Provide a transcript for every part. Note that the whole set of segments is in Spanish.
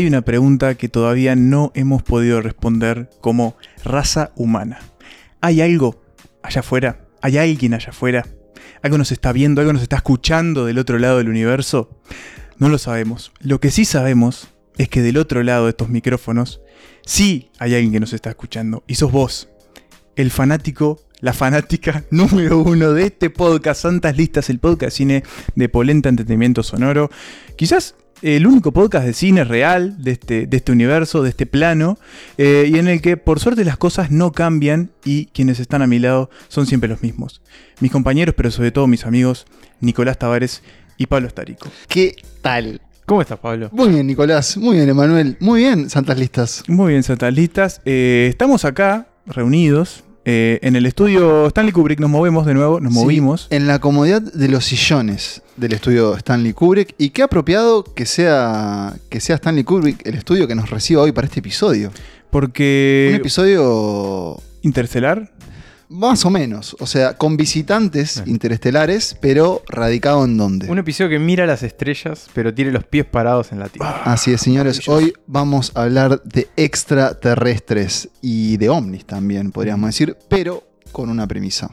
hay una pregunta que todavía no hemos podido responder como raza humana. ¿Hay algo allá afuera? ¿Hay alguien allá afuera? ¿Algo nos está viendo? ¿Algo nos está escuchando del otro lado del universo? No lo sabemos. Lo que sí sabemos es que del otro lado de estos micrófonos sí hay alguien que nos está escuchando. Y sos vos, el fanático, la fanática número uno de este podcast, Santas Listas, el podcast cine de Polenta Entretenimiento Sonoro. Quizás el único podcast de cine real de este, de este universo, de este plano, eh, y en el que por suerte las cosas no cambian y quienes están a mi lado son siempre los mismos. Mis compañeros, pero sobre todo mis amigos, Nicolás Tavares y Pablo Estarico. ¿Qué tal? ¿Cómo estás, Pablo? Muy bien, Nicolás. Muy bien, Emanuel. Muy bien, Santas Listas. Muy bien, Santas Listas. Eh, estamos acá reunidos eh, en el estudio Stanley Kubrick nos movemos de nuevo, nos Sí, movimos. En la comodidad de los sillones del estudio Stanley Kubrick. Y qué apropiado que sea, que sea Stanley Kubrick el estudio que nos reciba hoy para este episodio. Un Porque. episodio Interestelar. Más o menos. O sea, con visitantes interestelares, pero radicado en dónde. Un episodio que mira las estrellas, pero tiene los pies parados en la tierra. Así es, señores. Hoy vamos a hablar de extraterrestres y de ovnis también, podríamos decir, pero con una premisa.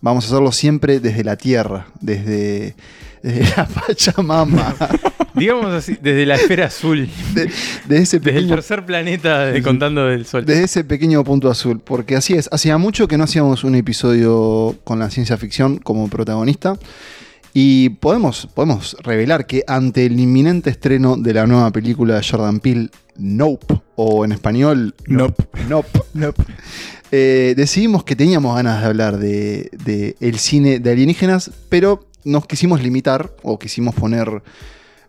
Vamos a hacerlo siempre desde la Tierra, desde, desde la Pachamama, Digamos así, desde la esfera azul, de, de ese desde el pequeño, tercer planeta de Contando del Sol. desde ese pequeño punto azul. Porque así es, hacía mucho que no hacíamos un episodio con la ciencia ficción como protagonista. Y podemos, podemos revelar que ante el inminente estreno de la nueva película de Jordan Peele, Nope, o en español, Nope. Nope, Nope. eh, decidimos que teníamos ganas de hablar de, de el cine de alienígenas, pero nos quisimos limitar o quisimos poner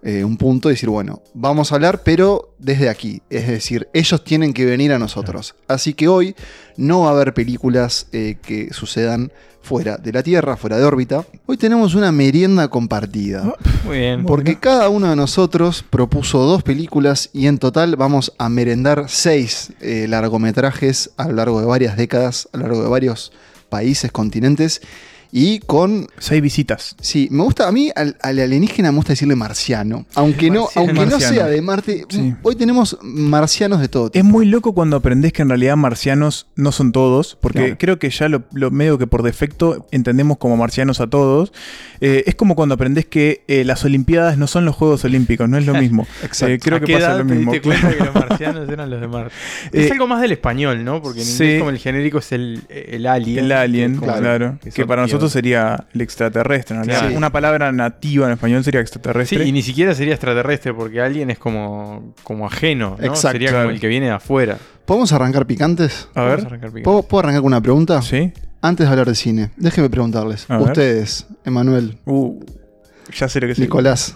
eh, un punto y decir, bueno, vamos a hablar, pero desde aquí. Es decir, ellos tienen que venir a nosotros. Así que hoy no va a haber películas eh, que sucedan fuera de la Tierra, fuera de órbita. Hoy tenemos una merienda compartida. Muy bien. Porque cada uno de nosotros propuso dos películas y en total vamos a merendar seis eh, largometrajes a lo largo de varias décadas, a lo largo de varios países, continentes y con... Seis visitas. Sí, me gusta, a mí al, al alienígena me gusta decirle marciano, aunque no, Marciano. aunque no Marciano. sea de Marte, Sí. hoy tenemos marcianos de todo Es tipo. muy loco cuando aprendes que en realidad marcianos no son todos, porque Claro. creo que ya lo, lo medio que por defecto entendemos como marcianos a todos. Eh, es como cuando aprendes que eh, las Olimpiadas no son los Juegos Olímpicos, no es lo mismo. Exacto. Eh, creo ¿A que qué pasa edad lo te mismo. diste cuenta que los marcianos eran los de Marte? Eh, es algo más del español, ¿no? Porque en sí. inglés como el genérico es el, el alien. El alien, Como claro. que Que, son para tíos. Nosotros sería el extraterrestre. en realidad. Claro. Una palabra nativa en español sería Sí, extraterrestre. y ni siquiera sería extraterrestre, porque alien es como, como ajeno, ¿no? Exacto. Sería como el que viene de afuera. ¿Podemos arrancar picantes? A Vamos ver. arrancar picante. ¿Puedo, puedo arrancar con una pregunta? Sí. Antes de hablar de cine, déjeme preguntarles. A. Ustedes, Emanuel, Uh, ya sé lo que. Nicolás,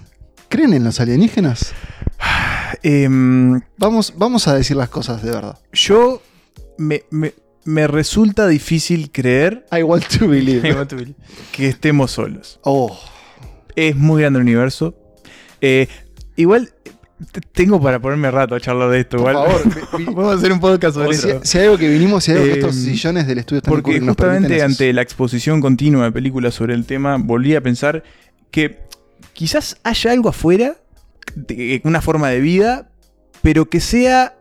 ¿creen en los alienígenas? Em, Vamos, vamos a decir las cosas de verdad. yo me, me- me resulta difícil creer I want to believe. I want to believe. que estemos solos. Oh, Es muy grande el universo. Eh, igual tengo para ponerme rato a charlar de esto. por igual. favor. Vamos a hacer un podcast sobre si, eso. si hay algo que vinimos, si hay algo que Eh, estos sillones del estudio están Porque justamente ante la exposición continua de películas sobre el tema, volví a pensar que quizás haya algo afuera, de- una forma de vida, pero que sea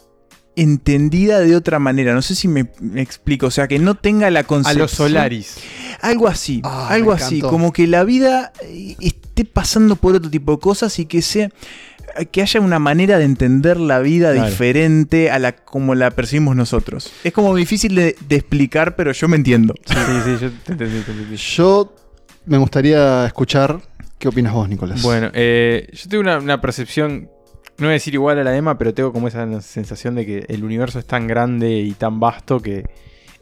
entendida de otra manera. No sé si me, me explico. O sea, que no tenga la A concepción. los Solaris. Algo así. Ah, algo así. encantó. Como que la vida eh, esté pasando por otro tipo de cosas y que sea. Que haya una manera de entender la vida Claro. diferente a la como la percibimos nosotros. Es como difícil de, de explicar, pero yo me entiendo. Sí, sí, yo te entendí, te entendí. Yo me gustaría escuchar qué opinas vos, Nicolás. Bueno, eh, yo tengo una, una percepción, no voy a decir igual a la de Emma, pero tengo como esa sensación de que el universo es tan grande y tan vasto que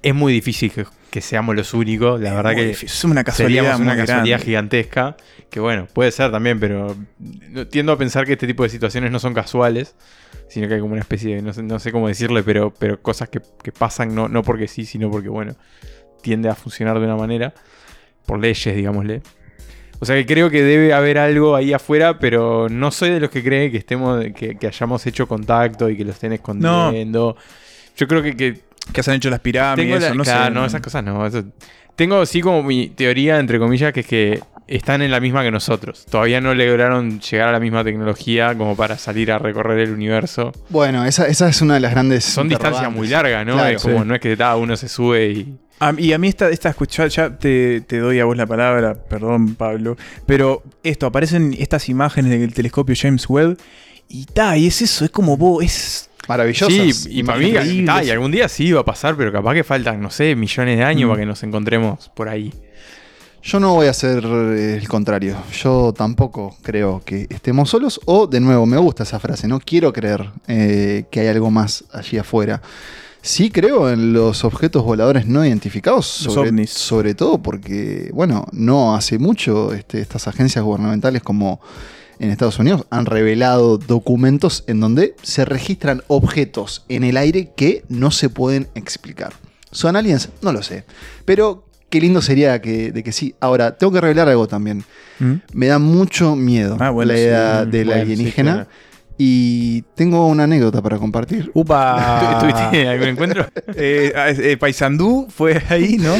es muy difícil que, que seamos los únicos. La verdad Muy que difícil. es una casualidad, seríamos una muy casualidad grande. gigantesca. Que bueno, puede ser también, pero tiendo a pensar que este tipo de situaciones no son casuales, sino que hay como una especie de, no sé, no sé cómo decirle, pero, pero cosas que, que pasan no, no porque sí, sino porque bueno, tiende a funcionar de una manera, por leyes, digámosle. O sea que creo que debe haber algo ahí afuera, pero no soy de los que cree que estemos, que, que hayamos hecho contacto y que lo estén escondiendo. Yo creo que, que Que se han hecho las pirámides, la- eso, no claro, sé. no, esas cosas no. eso- Tengo sí como mi teoría, entre comillas, que es que están en la misma que nosotros. Todavía no lograron llegar a la misma tecnología como para salir a recorrer el universo. Bueno, esa, esa es una de las grandes. Son distancias muy largas, ¿no? Claro, es como, sí. no es que cada uno se sube y. A- y a mí esta, esta escucha, ya te, te doy a vos la palabra, perdón Pablo, pero esto, aparecen estas imágenes del telescopio James Webb y ta, y es eso, es como vos, es... Maravillosas. Sí, y para mí, ta, y algún día sí va a pasar, pero capaz que faltan, no sé, millones de años Mm. para que nos encontremos por ahí. Yo no voy a hacer eh, el contrario. Yo tampoco creo que estemos solos. O, de nuevo, me gusta esa frase. No quiero creer eh, que hay algo más allí afuera. Sí creo en los objetos voladores no identificados. Sobre, todo porque, bueno, no hace mucho este, estas agencias gubernamentales como en Estados Unidos han revelado documentos en donde se registran objetos en el aire que no se pueden explicar. ¿Son aliens? No lo sé. Pero qué lindo sería que, de que sí. Ahora, tengo que revelar algo también. ¿Mm? Me da mucho miedo Ah, bueno, la idea bueno, sí, alienígena. claro. Y tengo una anécdota para compartir. ¡Upa! ¿Tuviste algún encuentro? Eh, eh, Paysandú fue ahí, ¿no?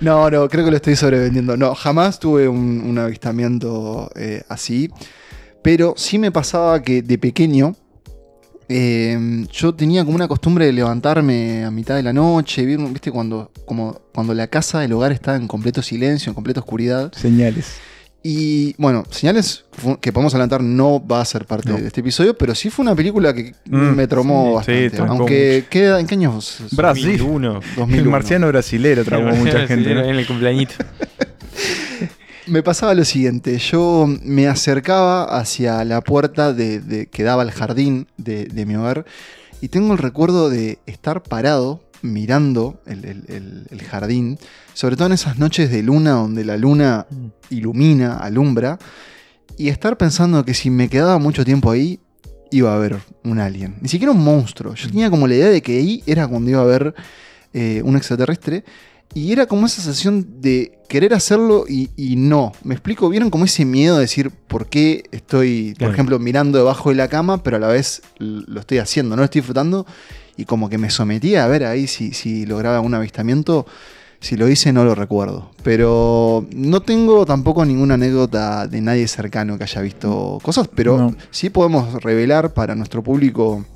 No, no, creo que lo estoy sobrevendiendo. No, jamás tuve un, un avistamiento eh, así. Pero sí me pasaba que de pequeño yo tenía como una costumbre de levantarme a mitad de la noche, viste, cuando, como, cuando la casa, el hogar está en completo silencio, en completa oscuridad. Señales. Y bueno, señales que podemos adelantar no va a ser parte No. de este episodio, pero sí fue una película que Mm, me tromó sí, bastante. sí, aunque queda, ¿en qué años? Brasil. 2001. 2001. El marciano brasilero traumó mucha gente. ¿no? En el cumpleañito. Me pasaba lo siguiente, yo me acercaba hacia la puerta de, de- que daba al jardín de, de mi hogar y tengo el recuerdo de estar parado mirando el, el- el- el jardín, sobre todo en esas noches de luna donde la luna ilumina, alumbra, y estar pensando que si me quedaba mucho tiempo ahí iba a haber un alien, ni siquiera un monstruo, yo tenía como la idea de que ahí era cuando iba a haber eh, un extraterrestre. Y era como esa sensación de querer hacerlo y, y no. ¿Me explico? ¿Vieron como ese miedo de decir por qué estoy, por Claro. ejemplo, mirando debajo de la cama, pero a la vez lo estoy haciendo, no lo estoy disfrutando? Y como que me sometía a ver ahí si, si lograba un avistamiento. Si lo hice, no lo recuerdo. Pero no tengo tampoco ninguna anécdota de nadie cercano que haya visto cosas, pero No. sí podemos revelar para nuestro público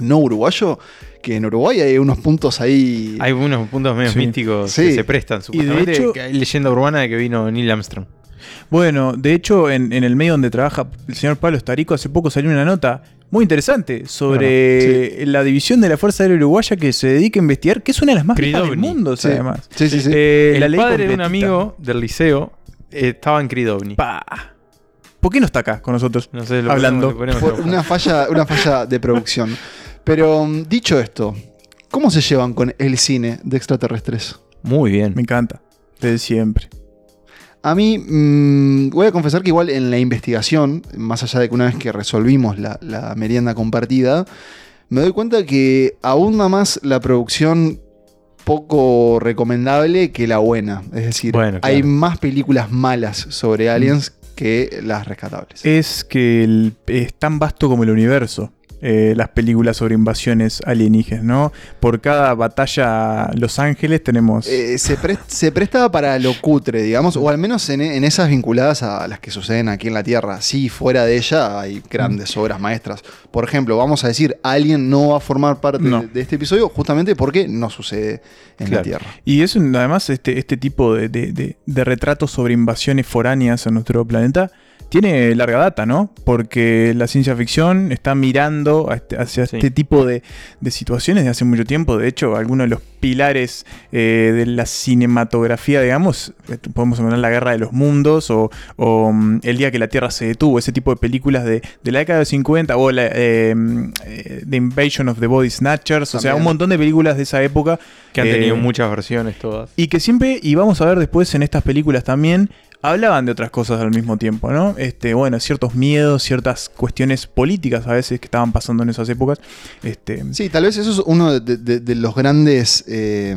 no uruguayo que en Uruguay hay unos puntos ahí. Hay unos puntos medio Sí. místicos Sí. que se prestan. Supuestamente hecho- que hay leyenda urbana de que vino Neil Armstrong. Bueno, de hecho, en, en el medio donde trabaja el señor Pablo Estarico, hace poco salió una nota muy interesante sobre la división de la Fuerza Aérea Uruguaya que se dedica a investigar, que es una de las más viejas del Cridovni. mundo, Sí. además. Sí, sí, sí. Eh, la el ley padre de un amigo del liceo eh, estaba en Cridovni. Pa. ¿Por qué no está acá con nosotros? No sé, lo Hablando. ponemos- lo ponemos una falla, una falla de producción. Pero mm, dicho esto, ¿cómo se llevan con el cine de extraterrestres? Muy bien. Me encanta. Desde siempre. A mí, mm, voy a confesar que igual en la investigación, más allá de que una vez que resolvimos la, la merienda compartida, me doy cuenta que abunda más la producción poco recomendable que la buena. Es decir, Bueno, claro. hay más películas malas sobre aliens que las rescatables. Es que el- es tan vasto como el universo. Eh, las películas sobre invasiones alienígenas, ¿no? Por cada batalla Los Ángeles tenemos. Eh, se, pre- se prestaba para lo cutre, digamos, o al menos en, en esas vinculadas a las que suceden aquí en la Tierra. Sí, fuera de ella hay grandes obras maestras. Por ejemplo, vamos a decir, Alien no va a formar parte No. de, de este episodio justamente porque no sucede en la. Tierra. Y es un- además este, este tipo de, de- de- de retratos sobre invasiones foráneas en nuestro planeta tiene larga data, ¿no? Porque la ciencia ficción está mirando este- hacia Sí. este tipo de, de situaciones de hace mucho tiempo. De hecho, algunos de los pilares eh, de la cinematografía, digamos, eh, podemos mencionar La Guerra de los Mundos o, o, mm, El Día que la Tierra se detuvo, ese tipo de películas de, de la década de 50 o la, eh, mm, The Invasion of the Body Snatchers, o sea, un montón de películas de esa época Que han Eh, tenido muchas versiones todas. y que siempre, y vamos a ver después en estas películas también, hablaban de otras cosas al mismo tiempo, ¿no? Este, bueno, ciertos miedos, ciertas cuestiones políticas a veces que estaban pasando en esas épocas. Este, Sí, tal vez eso es uno de, de- de los grandes. eh,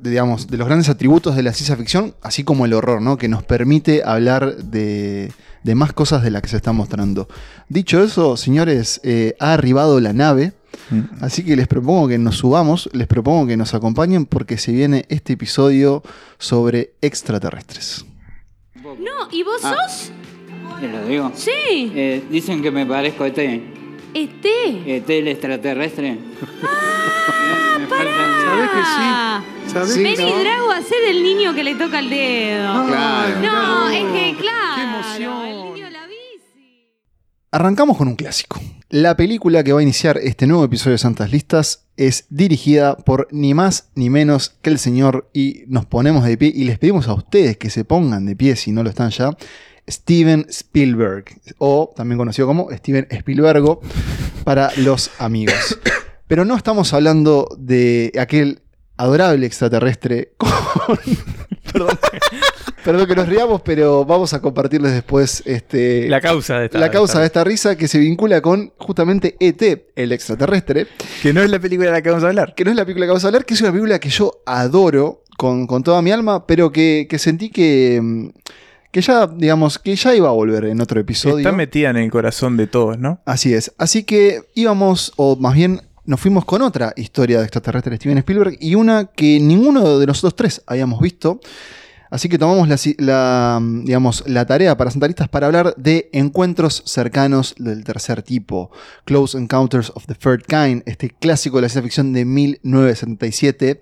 de, digamos, de los grandes atributos de la ciencia ficción, así como el horror, ¿no? Que nos permite hablar de, de más cosas de las que se está mostrando. Dicho eso, señores, eh, ha arribado la nave. mm, Así que les propongo que nos subamos, les propongo que nos acompañen porque se viene este episodio sobre extraterrestres. No, ¿y vos Ah. sos? Te lo digo. Sí. Eh, dicen que me parezco a ET. Este. ET el extraterrestre. Ah, Me faltan- ¿Sabés que sí? ¿Sabés que Vení, no? Drago, hacé del niño que le toca el dedo. Claro. No, es que claro. ¡Qué emoción! Arrancamos con un clásico. La película que va a iniciar este nuevo episodio de Santas Listas es dirigida por ni más ni menos que el señor y nos ponemos de pie y les pedimos a ustedes que se pongan de pie si no lo están ya. Steven Spielberg, o también conocido como Steven Spielbergo para los amigos. Pero no estamos hablando de aquel adorable extraterrestre con... Perdón. Perdón que nos riamos, pero vamos a compartirles después este, La causa de esta. la causa de esta risa que se vincula con justamente ET, el extraterrestre, Que no es la película de la que vamos a hablar. que no es la película que vamos a hablar, que es una película que yo adoro con, con toda mi alma, pero que, que sentí que, mm, que ya, digamos, que ya iba a volver en otro episodio. Está metida en el corazón de todos, ¿no? Así es. Así que íbamos, o más bien nos fuimos con otra historia de extraterrestre de Steven Spielberg y una que ninguno de nosotros tres habíamos visto. Así que tomamos la, digamos, la tarea para Santaristas para hablar de encuentros cercanos del tercer tipo. Close Encounters of the Third Kind, este clásico de la ciencia ficción de 1977,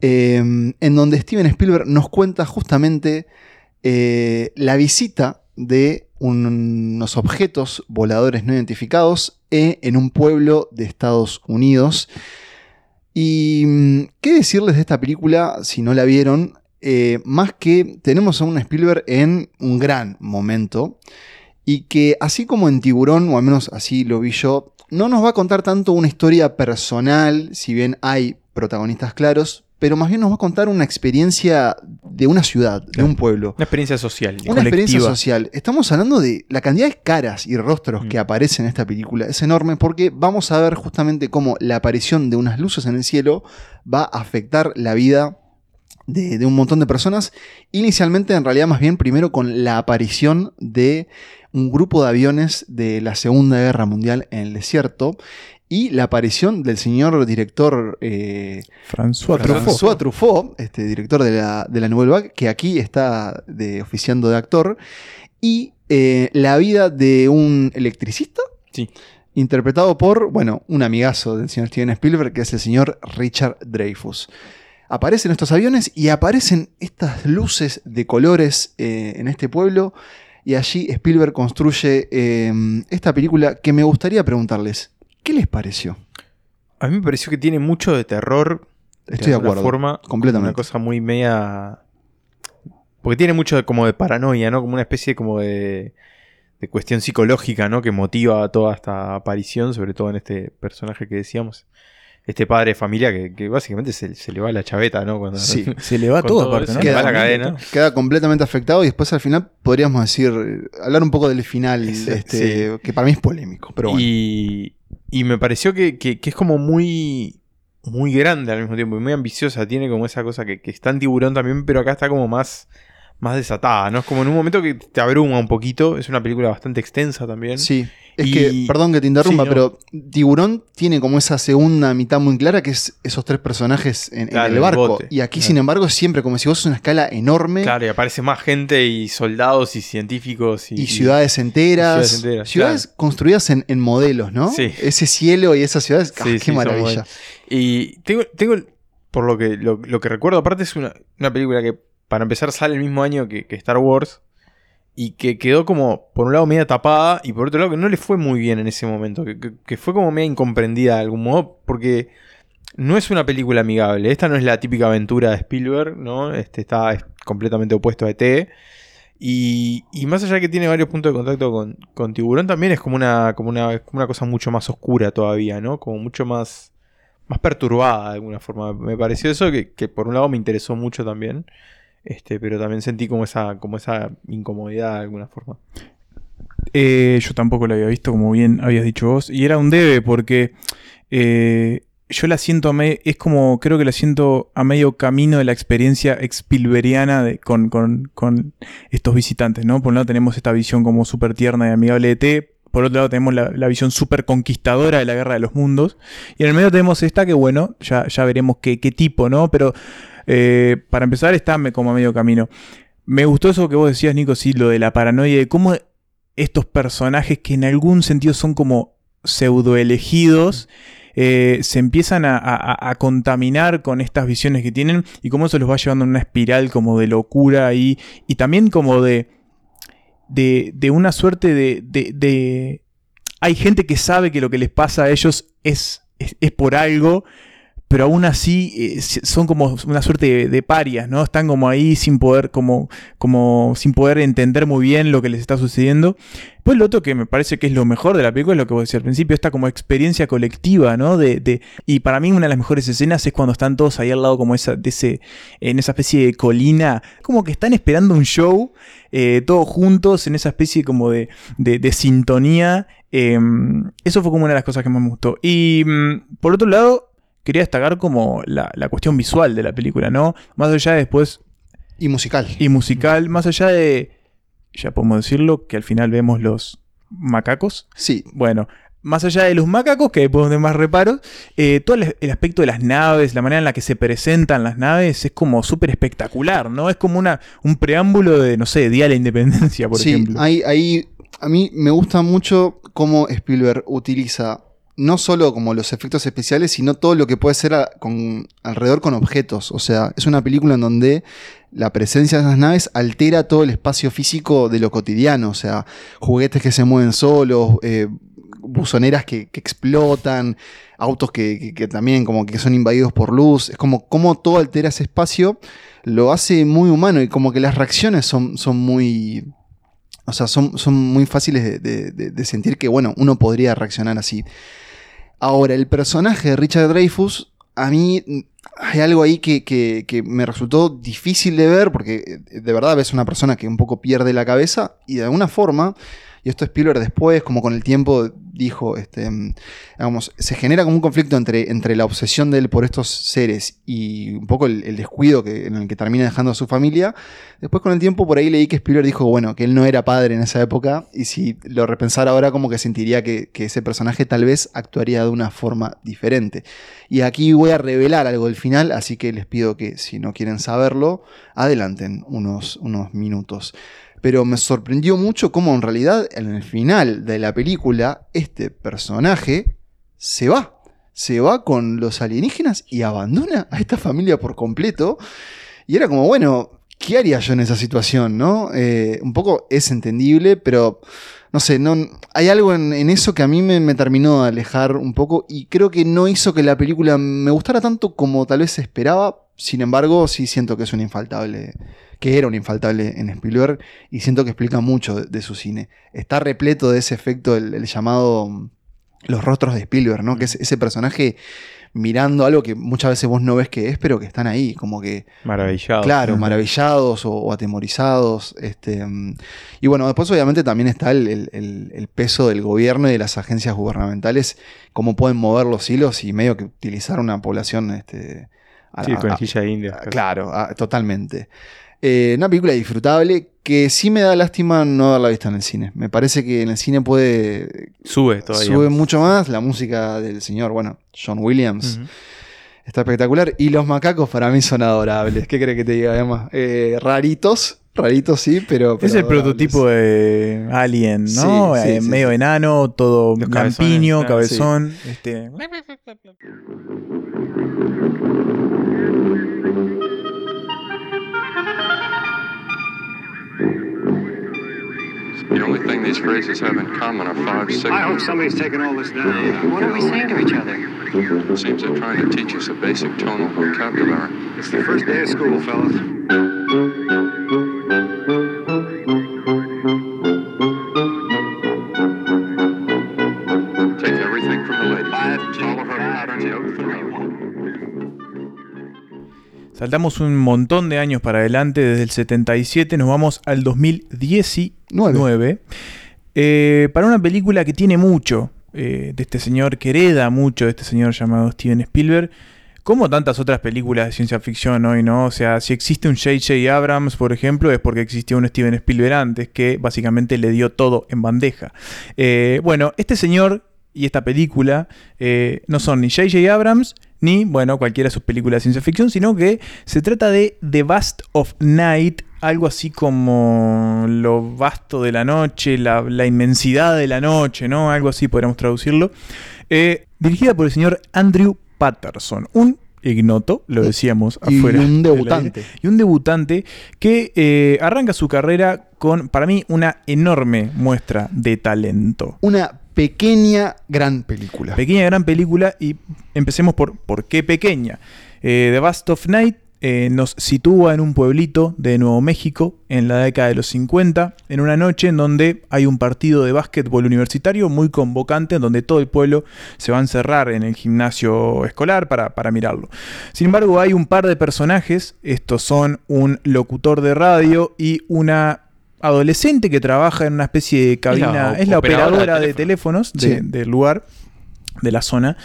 eh, en donde Steven Spielberg nos cuenta justamente eh, la visita de unos objetos voladores no identificados eh, en un pueblo de Estados Unidos. Y mm, qué decirles de esta película si no la vieron, Eh, más que tenemos a un Spielberg en un gran momento y que así como en Tiburón, o al menos así lo vi yo, no nos va a contar tanto una historia personal, si bien hay protagonistas claros, pero más bien nos va a contar una experiencia de una ciudad, de un pueblo. Una experiencia social. Una experiencia social. Estamos hablando de la cantidad de caras y rostros Mm. que aparecen en esta película. Es enorme porque vamos a ver justamente cómo la aparición de unas luces en el cielo va a afectar la vida de, de un montón de personas. Inicialmente, en realidad, más bien primero con la aparición de un grupo de aviones de la Segunda Guerra Mundial en el desierto. Y la aparición del señor director eh, François Truffaut. François Truffaut, este director de la, de la Nouvelle Vague, que aquí está de, oficiando de actor, y eh, la vida de un electricista, Sí. interpretado por, bueno, un amigazo del señor Steven Spielberg, que es el señor Richard Dreyfus. Aparecen estos aviones y aparecen estas luces de colores eh, en este pueblo, y allí Spielberg construye eh, esta película que me gustaría preguntarles, ¿qué les pareció? A mí me pareció que tiene mucho de terror. Estoy de acuerdo, Forma, completamente. Una cosa muy media. Porque tiene mucho de- como de paranoia, ¿no? Como una especie como de, de cuestión psicológica, ¿no? Que motiva toda esta aparición, sobre todo en este personaje que decíamos. Este padre de familia que, que básicamente se, se le va la chaveta, ¿no? Cuando, Sí. Se le va todo todo aparte, eso. ¿no? Queda- queda, la cadena. queda completamente afectado y después al final podríamos decir, eh, hablar un poco del final, Ese- este, que para mí es polémico, pero bueno. y, y me pareció que, que- que es como muy, muy grande al mismo tiempo y muy ambiciosa. Tiene como esa cosa que, que está en tiburón también, pero acá está como más, más desatada, ¿no? Es como en un momento que te abruma un poquito. Es una película bastante extensa también. Sí, es Y- que, perdón que te interrumpa, Sí, no. pero Tiburón tiene como esa segunda mitad muy clara que es esos tres personajes en, Claro, el en el barco. y aquí, Claro. sin embargo, siempre como si vos es una escala enorme Claro, y aparece más gente y soldados y científicos. Y, y, ciudades enteras. ciudades enteras, ciudades construidas en, en modelos, ¿no? Sí. Ese cielo y esas ciudades, ah, Sí, qué sí, maravilla. Y tengo, tengo por lo que, lo, lo que recuerdo, aparte es una, una película que para empezar sale el mismo año que, Star Wars y que quedó como, por un lado, media tapada y por otro lado que no le fue muy bien en ese momento, que, fue como media incomprendida de algún modo, porque no es una película amigable, esta no es la típica aventura de Spielberg, ¿no? Este está es completamente opuesto a ET. Y, más allá de que tiene varios puntos de contacto con, con Tiburón, también es como una, como, una, como una cosa mucho más oscura todavía, ¿no? Como mucho más, más perturbada de alguna forma. Me pareció eso que por un lado me interesó mucho también. Este, pero también sentí como esa, como esa incomodidad de alguna forma. Eh, yo tampoco la había visto, como bien habías dicho vos. Y era un debe porque eh, yo la siento a me- es como, creo que la siento a medio camino de la experiencia expilberiana de, con, con- con estos visitantes, ¿no? Por un lado tenemos esta visión como súper tierna y amigable de T. Por otro lado tenemos la, visión súper conquistadora de la guerra de los mundos. Y en el medio tenemos esta que, bueno, ya, ya veremos qué, qué tipo, ¿no? Pero eh, para empezar está como a medio camino. Me gustó eso que vos decías, Nico, sí, lo de la paranoia, de cómo estos personajes que en algún sentido son como pseudo elegidos, eh, se empiezan a, a- a contaminar con estas visiones que tienen y cómo eso los va llevando en una espiral como de locura y, y también como de, de, de una suerte de, de- Hay gente que sabe que lo que les pasa a ellos es, es por algo, pero aún así eh, son como una suerte de, parias, ¿no? Están como ahí sin poder, como, como sin poder entender muy bien lo que les está sucediendo. Pues lo otro que me parece que es lo mejor de la película es lo que vos decías al principio, esta como experiencia colectiva, ¿no? De, y para mí una de las mejores escenas es cuando están todos ahí al lado como esa, de ese, en esa especie de colina, como que están esperando un show, eh, todos juntos en esa especie como de, de- sintonía. eh, eso fue como una de las cosas que más me gustó. Y mm, por otro lado, quería destacar como la, la cuestión visual de la película, ¿no? Más allá de después Y musical. y musical, más allá de, ya podemos decirlo, que al final vemos los macacos. Sí, Bueno, más allá de los macacos, que podemos tener más reparos, eh, todo el, el aspecto de las naves, la manera en la que se presentan las naves, es como súper espectacular, ¿no? Es como una, un preámbulo de, no sé, Día de la Independencia, por sí, ejemplo. Hay, hay- a mí me gusta mucho cómo Spielberg utiliza no solo como los efectos especiales, sino todo lo que puede ser alrededor con objetos. O sea, es una película en donde la presencia de esas naves altera todo el espacio físico de lo cotidiano. O sea, juguetes que se mueven solos, eh, buzoneras que, explotan, autos que, que- que también como que son invadidos por luz. Es como cómo todo altera ese espacio, lo hace muy humano y como que las reacciones son, son muy... O sea, son, son muy fáciles de, de- sentir que, bueno, uno podría reaccionar así. Ahora, el personaje de Richard Dreyfus, a mí mm, hay algo ahí que, que- que me resultó difícil de ver, porque eh, de verdad ves una persona que un poco pierde la cabeza y de alguna forma, y esto Spielberg después, como con el tiempo, dijo, este, mm, se genera como un conflicto entre, entre la obsesión de él por estos seres y un poco el, el descuido que, en el que termina dejando a su familia. Después con el tiempo por ahí leí que Spielberg dijo, bueno, que él no era padre en esa época y si lo repensara ahora como que sentiría que, que ese personaje tal vez actuaría de una forma diferente. Y aquí voy a revelar algo del final, así que les pido que si no quieren saberlo, adelanten unos, unos minutos. Pero me sorprendió mucho cómo en realidad en el final de la película este personaje se va. Se va con los alienígenas y abandona a esta familia por completo. Y era como, bueno, ¿qué haría yo en esa situación? ¿no? Eh, un poco es entendible, pero no sé, no, hay algo en, eso que a mí me, terminó de alejar un poco y creo que no hizo que la película me gustara tanto como tal vez esperaba. Sin embargo, sí siento que es un infaltable, que era un infaltable en Spielberg y siento que explica mucho de, de su cine. Está repleto de ese efecto, el, el llamado mm, los rostros de Spielberg, ¿no? Que es ese personaje mirando algo que muchas veces vos no ves que es, pero que están ahí, como que Maravillado. Claro, maravillados o, o atemorizados. Este, mm, y bueno, después obviamente también está el, el- peso del gobierno y de las agencias gubernamentales, cómo pueden mover los hilos y medio que utilizar una población... Este, a- Sí, a- conejilla de India. a- claro, a- totalmente. Eh, una película disfrutable que sí me da lástima no haberla visto en el cine. Me parece que en el cine puede... Sube todavía. Sube mucho más la música del señor, bueno, John Williams. Está espectacular. Y los macacos para mí son adorables. ¿Qué crees que te diga, Emma? Eh, raritos. Raritos sí, pero. Es el prototipo de Alien, ¿no? Sí, sí, Eh, sí, medio sí. enano, todo cabezones, cabezón. Este, The only thing these phrases have in common are five I hope somebody's taking all this down. What are we saying to each other? Seems they're trying to teach us a basic tonal vocabulary. It's the first day of school, fellas. Saltamos un montón de años para adelante, desde el 77 nos vamos al 2019. Eh, para una película que tiene mucho eh, de este señor, que hereda mucho de este señor llamado Steven Spielberg, como tantas otras películas de ciencia ficción hoy, ¿no? O sea, si existe un J.J. Abrams, por ejemplo, es porque existió un Steven Spielberg antes, que básicamente le dio todo en bandeja. Eh, bueno, este señor y esta película no son ni J.J. Abrams ni, bueno, cualquiera de sus películas de ciencia ficción, sino que se trata de The Vast of Night, algo así como lo vasto de la noche, la, la inmensidad de la noche, ¿no? Algo así podríamos traducirlo. Eh, dirigida por el señor Andrew Patterson, un ignoto, lo decíamos Y afuera. un del debutante. Y un debutante que eh, arranca su carrera con, para mí, una enorme muestra de talento. Una pequeña, gran película. Pequeña gran película y empecemos por ¿por qué pequeña? Eh, The Vast of Night eh, nos sitúa en un pueblito de Nuevo México en la década de los 50, en una noche en donde hay un partido de básquetbol universitario muy convocante, en donde todo el pueblo se va a encerrar en el gimnasio escolar para, para mirarlo. Sin embargo, hay un par de personajes, estos son un locutor de radio y una adolescente que trabaja en una especie de cabina, es la, operadora, de teléfonos de- Sí. del lugar, de la zona,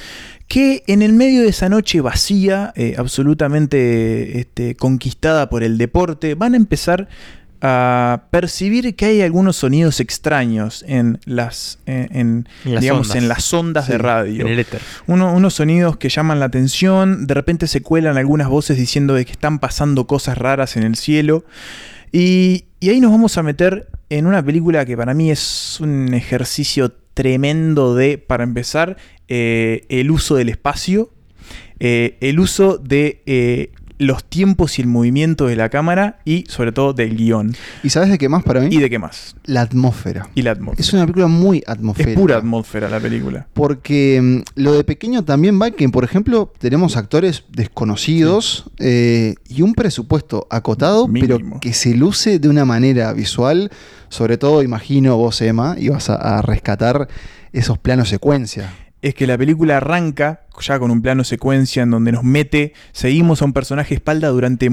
que en el medio de esa noche vacía, eh, absolutamente este, conquistada por el deporte, van a empezar a percibir que hay algunos sonidos extraños en las, en, en, En las digamos, ondas. en las ondas de radio. En el éter. Uno- unos sonidos que llaman la atención, de repente se cuelan algunas voces diciendo de que están pasando cosas raras en el cielo. Y, y ahí nos vamos a meter en una película que para mí es un ejercicio tremendo de, para empezar, eh, el uso del espacio, eh, el uso de eh, los tiempos y el movimiento de la cámara y sobre todo del guion. ¿Y sabes de qué más para mí? ¿Y de qué más? La atmósfera. Y la atmósfera. Es una película muy atmosférica. Es pura atmósfera la película. Porque mm, lo de pequeño también va que, por ejemplo, tenemos actores desconocidos eh, y un presupuesto acotado, Mínimo. pero que se luce de una manera visual. Sobre todo, imagino vos, Emma, ibas a, a rescatar esos planos secuencia. es que la película arranca ya con un plano secuencia en donde nos mete, seguimos a un personaje espalda durante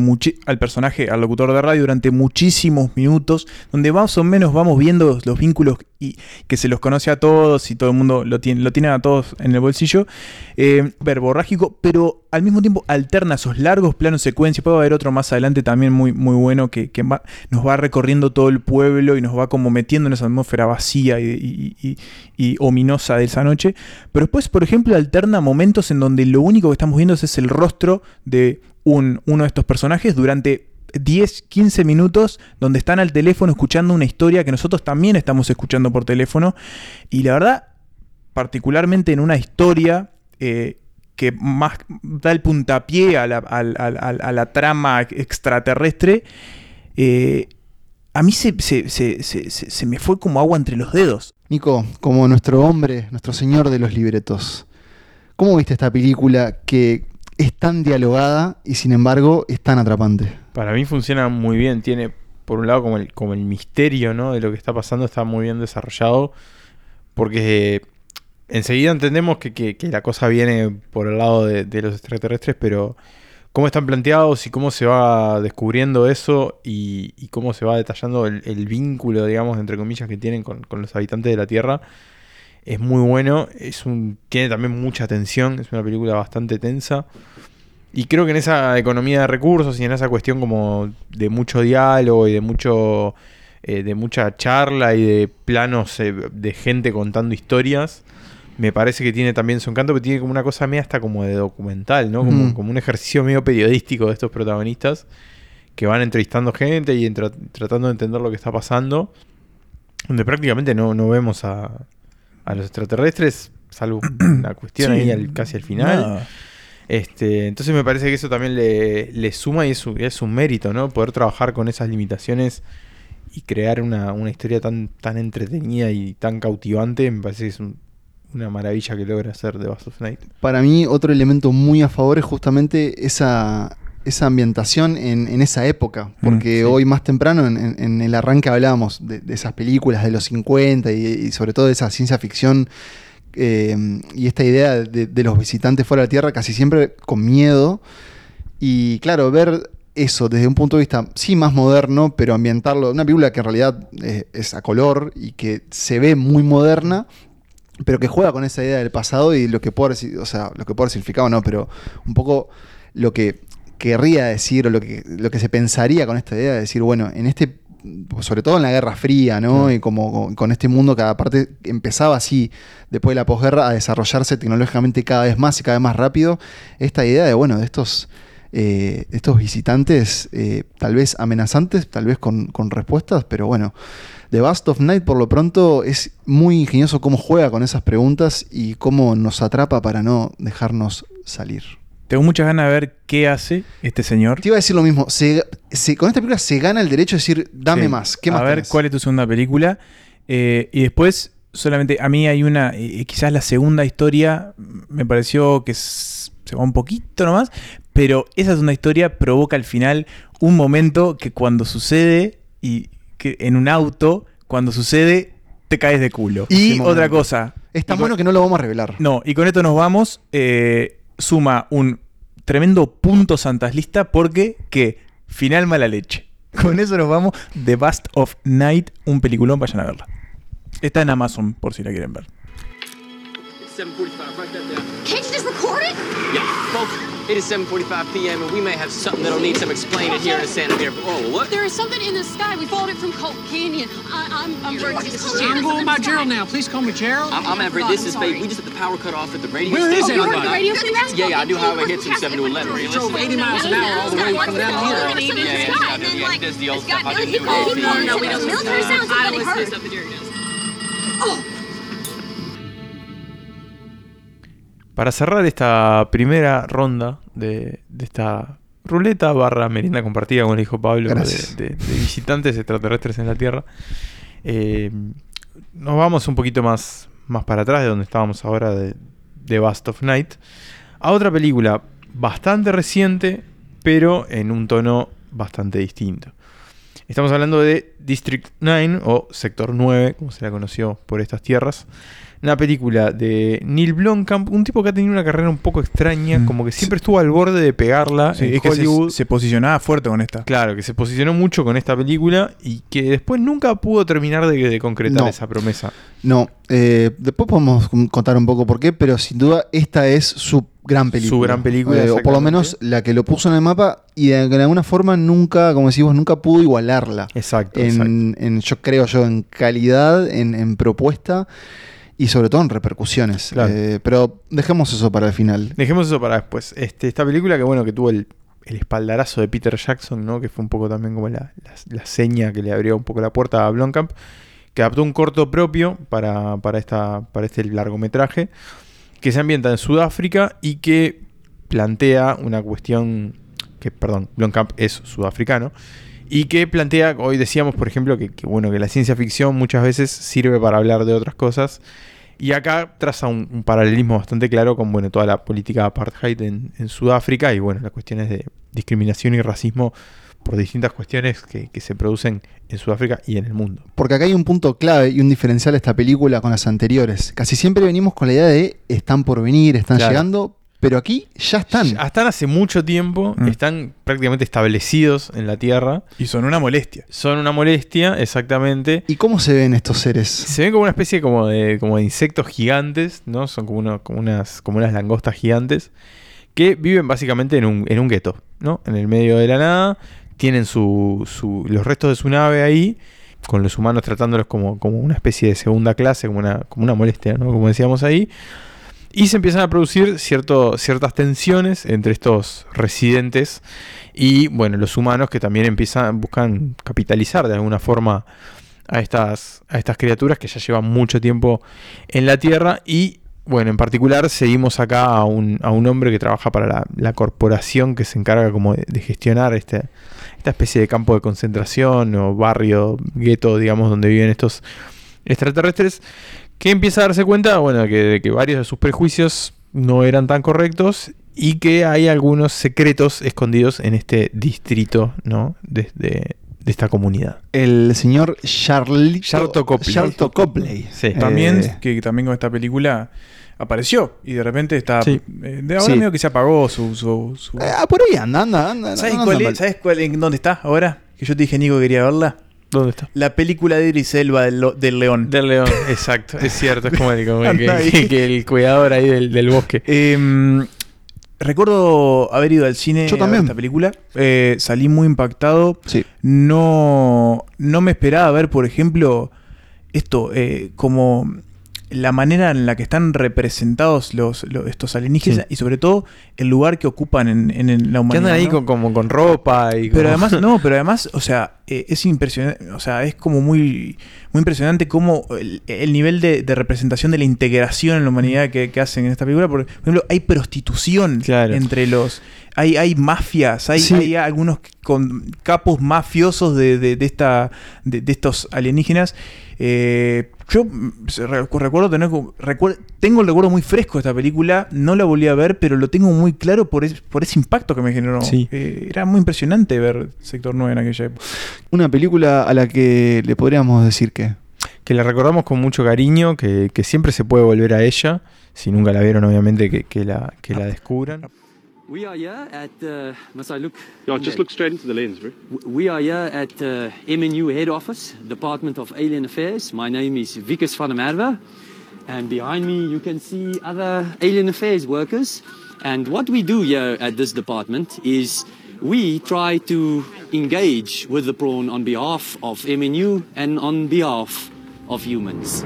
al personaje, al locutor de radio durante muchísimos minutos, donde más o menos vamos viendo los, los vínculos y que se los conoce a todos y todo el mundo lo tiene, lo tiene a todos en el bolsillo, eh, verborrágico, pero al mismo tiempo alterna esos largos planos secuencia. Puede haber otro más adelante también muy, muy bueno que, nos va recorriendo todo el pueblo y nos va como metiendo en esa atmósfera vacía y ominosa de esa noche. Pero después, por ejemplo, alterna momentos en donde lo único que estamos viendo es el rostro de un, uno de estos personajes durante 10, 15 minutos donde están al teléfono escuchando una historia que nosotros también estamos escuchando por teléfono. Y la verdad, particularmente en una historia eh, que más da el puntapié a la, trama extraterrestre, eh, a mí se- se- se- se me fue como agua entre los dedos. Nico, como nuestro hombre, nuestro señor de los libretos, ¿cómo viste esta película que es tan dialogada y sin embargo es tan atrapante? Para mí funciona muy bien. Tiene, por un lado, como el, como el misterio ¿no? de lo que está pasando está muy bien desarrollado. Porque eh, enseguida entendemos que, que- la cosa viene por el lado de, de los extraterrestres, pero cómo están planteados y cómo se va descubriendo eso y, y cómo se va detallando el, el vínculo, digamos, entre comillas, que tienen con, con los habitantes de la Tierra. Es muy bueno, es un, tiene también mucha tensión, es una película bastante tensa. Y creo que en esa economía de recursos y en esa cuestión como de mucho diálogo y de mucho eh, de mucha charla y de planos eh, de gente contando historias, me parece que tiene también su encanto, que tiene como una cosa media hasta como de documental, ¿no? Como, Ujú. como un ejercicio medio periodístico de estos protagonistas que van entrevistando gente y entra- tratando de entender lo que está pasando, donde prácticamente no, no vemos a, a los extraterrestres, salvo una cuestión Sí, ahí al- casi al final. nada. Este, entonces me parece que eso también le, le suma y es un, es un mérito, ¿no? Poder trabajar con esas limitaciones y crear una, una historia tan, tan entretenida y tan cautivante, me parece que es un- una maravilla que logra hacer The Bass of Night. Para mí otro elemento muy a favor es justamente esa, esa ambientación en, en esa época, porque sí. hoy más temprano en, en- en el arranque hablábamos de, de esas películas de los 50 y, y sobre todo de esa ciencia ficción eh, y esta idea de, de los visitantes fuera de la Tierra casi siempre con miedo. Y claro, ver eso desde un punto de vista, sí, más moderno, pero ambientarlo, una película que en realidad es a color y que se ve muy moderna, pero que juega con esa idea del pasado y lo que puede, o sea, lo que puede significado no, pero un poco lo que querría decir o lo que, lo que se pensaría con esta idea de decir, bueno, en este sobre todo en la Guerra Fría, ¿no? Y como con, este mundo que aparte empezaba así, después de la posguerra, a desarrollarse tecnológicamente cada vez más y cada vez más rápido, esta idea de, bueno, de estos, eh, estos visitantes eh, tal vez amenazantes, tal vez con, con respuestas, pero bueno, The Bust of Night por lo pronto es muy ingenioso cómo juega con esas preguntas y cómo nos atrapa para no dejarnos salir. Tengo muchas ganas de ver qué hace este señor. Te iba a decir lo mismo, se- se- con esta película se gana el derecho de decir, dame Sí. más, ¿qué más? A ver tenés? cuál es tu segunda película. Eh, y después, solamente a mí hay una, eh, quizás la segunda historia me pareció que se va un poquito nomás, pero esa segunda historia provoca al final un momento que cuando sucede y que en un auto, cuando sucede, te caes de culo. Y otra cosa. Es tan bueno que no lo vamos a revelar. No, y con esto nos vamos. eh, suma un tremendo punto Santas Lista porque que final mala leche. Con eso nos vamos. The Bust of Night, un peliculón, vayan a verla. Está en Amazon por si la quieren ver. 7:45. Write that. Can't you just record it? Yeah, folks. It is 7:45 p.m. and we may have something that'll need some explaining here in Santa Fe. Oh, what? There is something in the sky. We followed it from Colt Canyon. I, I'm, I'm very I'm going by Gerald now. Please call me Gerald. I'm, I'm Everett. Oh, this is Faith. We just had the power cut off at the radio Where is station. Oh, you everybody? heard radio station? Yeah, yeah, I do. However, it hits from 7 to 11. You drove 80 miles an hour all the way from down here. Yeah, yeah, yeah, yeah, yeah, he does the old stuff. I didn't do Oh, it. no, no, we don't military sounds. I Somebody don't listen to heard. stuff Para cerrar esta primera ronda de, de esta ruleta barra merienda compartida, como le dijo Pablo, de- de visitantes extraterrestres en la Tierra, eh, nos vamos un poquito más, más para atrás de donde estábamos ahora de, de Bust of Night, a otra película bastante reciente, pero en un tono bastante distinto. Estamos hablando de District 9 o Sector 9, como se la conoció por estas tierras. Una película de Neil Blomkamp, un tipo que ha tenido una carrera un poco extraña, Mm. como que siempre estuvo al borde de pegarla Sí, en es que se, Hollywood. se posicionaba fuerte con esta. Claro, que se posicionó mucho con esta película y que después nunca pudo terminar de, de concretar No. esa promesa. No, eh, después podemos contar un poco por qué, pero sin duda esta es su gran película. Su gran película, Eh, o por lo menos la que lo puso en el mapa y de, de alguna forma nunca, como decimos, nunca pudo igualarla. Exacto. exacto. En, en- yo creo yo, en calidad, en, en propuesta y sobre todo en repercusiones. Claro. Eh, pero dejemos eso para el final. Dejemos eso para después. Este, esta película que bueno, que tuvo el, el espaldarazo de Peter Jackson, ¿no? Que fue un poco también como la, la- la seña que le abrió un poco la puerta a Blomkamp, que adaptó un corto propio para, para, esta, para este largometraje, que se ambienta en Sudáfrica y que plantea una cuestión que, perdón, Blomkamp es sudafricano, y que plantea, hoy decíamos, por ejemplo, que, bueno, que la ciencia ficción muchas veces sirve para hablar de otras cosas. Y acá traza un, paralelismo bastante claro con bueno, toda la política de apartheid en Sudáfrica y bueno, las cuestiones de discriminación y racismo por distintas cuestiones que, que se producen en Sudáfrica y en el mundo. Porque acá hay un punto clave y un diferencial de esta película con las anteriores. Casi siempre venimos con la idea de están por venir, están Claro. llegando, pero aquí ya están. Ya Están hace mucho tiempo, Mm. están prácticamente establecidos en la Tierra. Y son una molestia. Son una molestia, exactamente. ¿Y cómo se ven estos seres? Se ven como una especie como de, como de insectos gigantes, ¿no? Son como, uno- como, unas, como unas langostas gigantes que viven básicamente en un, en un gueto, ¿no? En el medio de la nada. Tienen su, los restos de su nave ahí, con los humanos tratándolos como, como una especie de segunda clase, como una, como una molestia, ¿no? Como decíamos ahí. Y se empiezan a producir cierto, ciertas tensiones entre estos residentes y, bueno, los humanos que también empiezan, buscan capitalizar de alguna forma a estas, a estas criaturas que ya llevan mucho tiempo en la Tierra y bueno, en particular seguimos acá a un, a un hombre que trabaja para la, corporación que se encarga como de gestionar este, esta especie de campo de concentración o barrio, gueto, digamos, donde viven estos extraterrestres, que empieza a darse cuenta, bueno, que, de que varios de sus prejuicios no eran tan correctos y que hay algunos secretos escondidos en este distrito, ¿no? De, de- de esta comunidad. El señor Charlie Sharlto Copley. Copley. Sí. Eh, También, que también con esta película apareció. Y de repente está. Sí. eh, de ahora Sí. medio que se apagó su. su- su- ah, por ahí anda, anda, anda. ¿Sabes, cuál anda es- mal. ¿Sabes cuál, en dónde está ahora? Que yo te dije, Nico, que quería verla. ¿Dónde está? La película de Idris Elba del, lo- del León. Del león, exacto, es cierto, es como, el, como el Anda que, ahí. que el cuidador ahí del, del bosque. Em, recuerdo haber ido al cine Yo a ver esta película. Eh, salí muy impactado. Sí. No, no me esperaba ver, por ejemplo, esto, eh, como la manera en la que están representados los, los- estos alienígenas Sí. y sobre todo el lugar que ocupan en, en la Que humanidad. andan ahí ¿no? con, como con ropa y Pero como- además, no, pero además, o sea, eh, es impresionante, o sea, es como muy, muy impresionante cómo el, el nivel de, de representación de la integración en la humanidad que, que hacen en esta película. Por ejemplo, hay prostitución Claro. entre los. Hay, hay mafias, hay, Sí. hay algunos con capos mafiosos de, de- de esta, de estos alienígenas. Eh, yo mm, recuerdo tener como- recuer- tengo el recuerdo muy fresco de esta película, no la volví a ver, pero lo tengo muy claro por, es- por ese impacto que me generó. Sí. Eh, era muy impresionante ver Sector 9 en aquella época. Una película a la que le podríamos decir que. que la recordamos con mucho cariño, que, que siempre se puede volver a ella. Si nunca la vieron, obviamente, que, que la, que la descubran. We are here at, uh, must I look? Yeah, just look straight into the lens, bro. We are here at uh, MNU Head Office, Department of Alien Affairs. My name is Vikas van der Merwe. And behind me, you can see other Alien Affairs workers. And what we do here at this department is we try to engage with the prawn on behalf of MNU and on behalf of humans.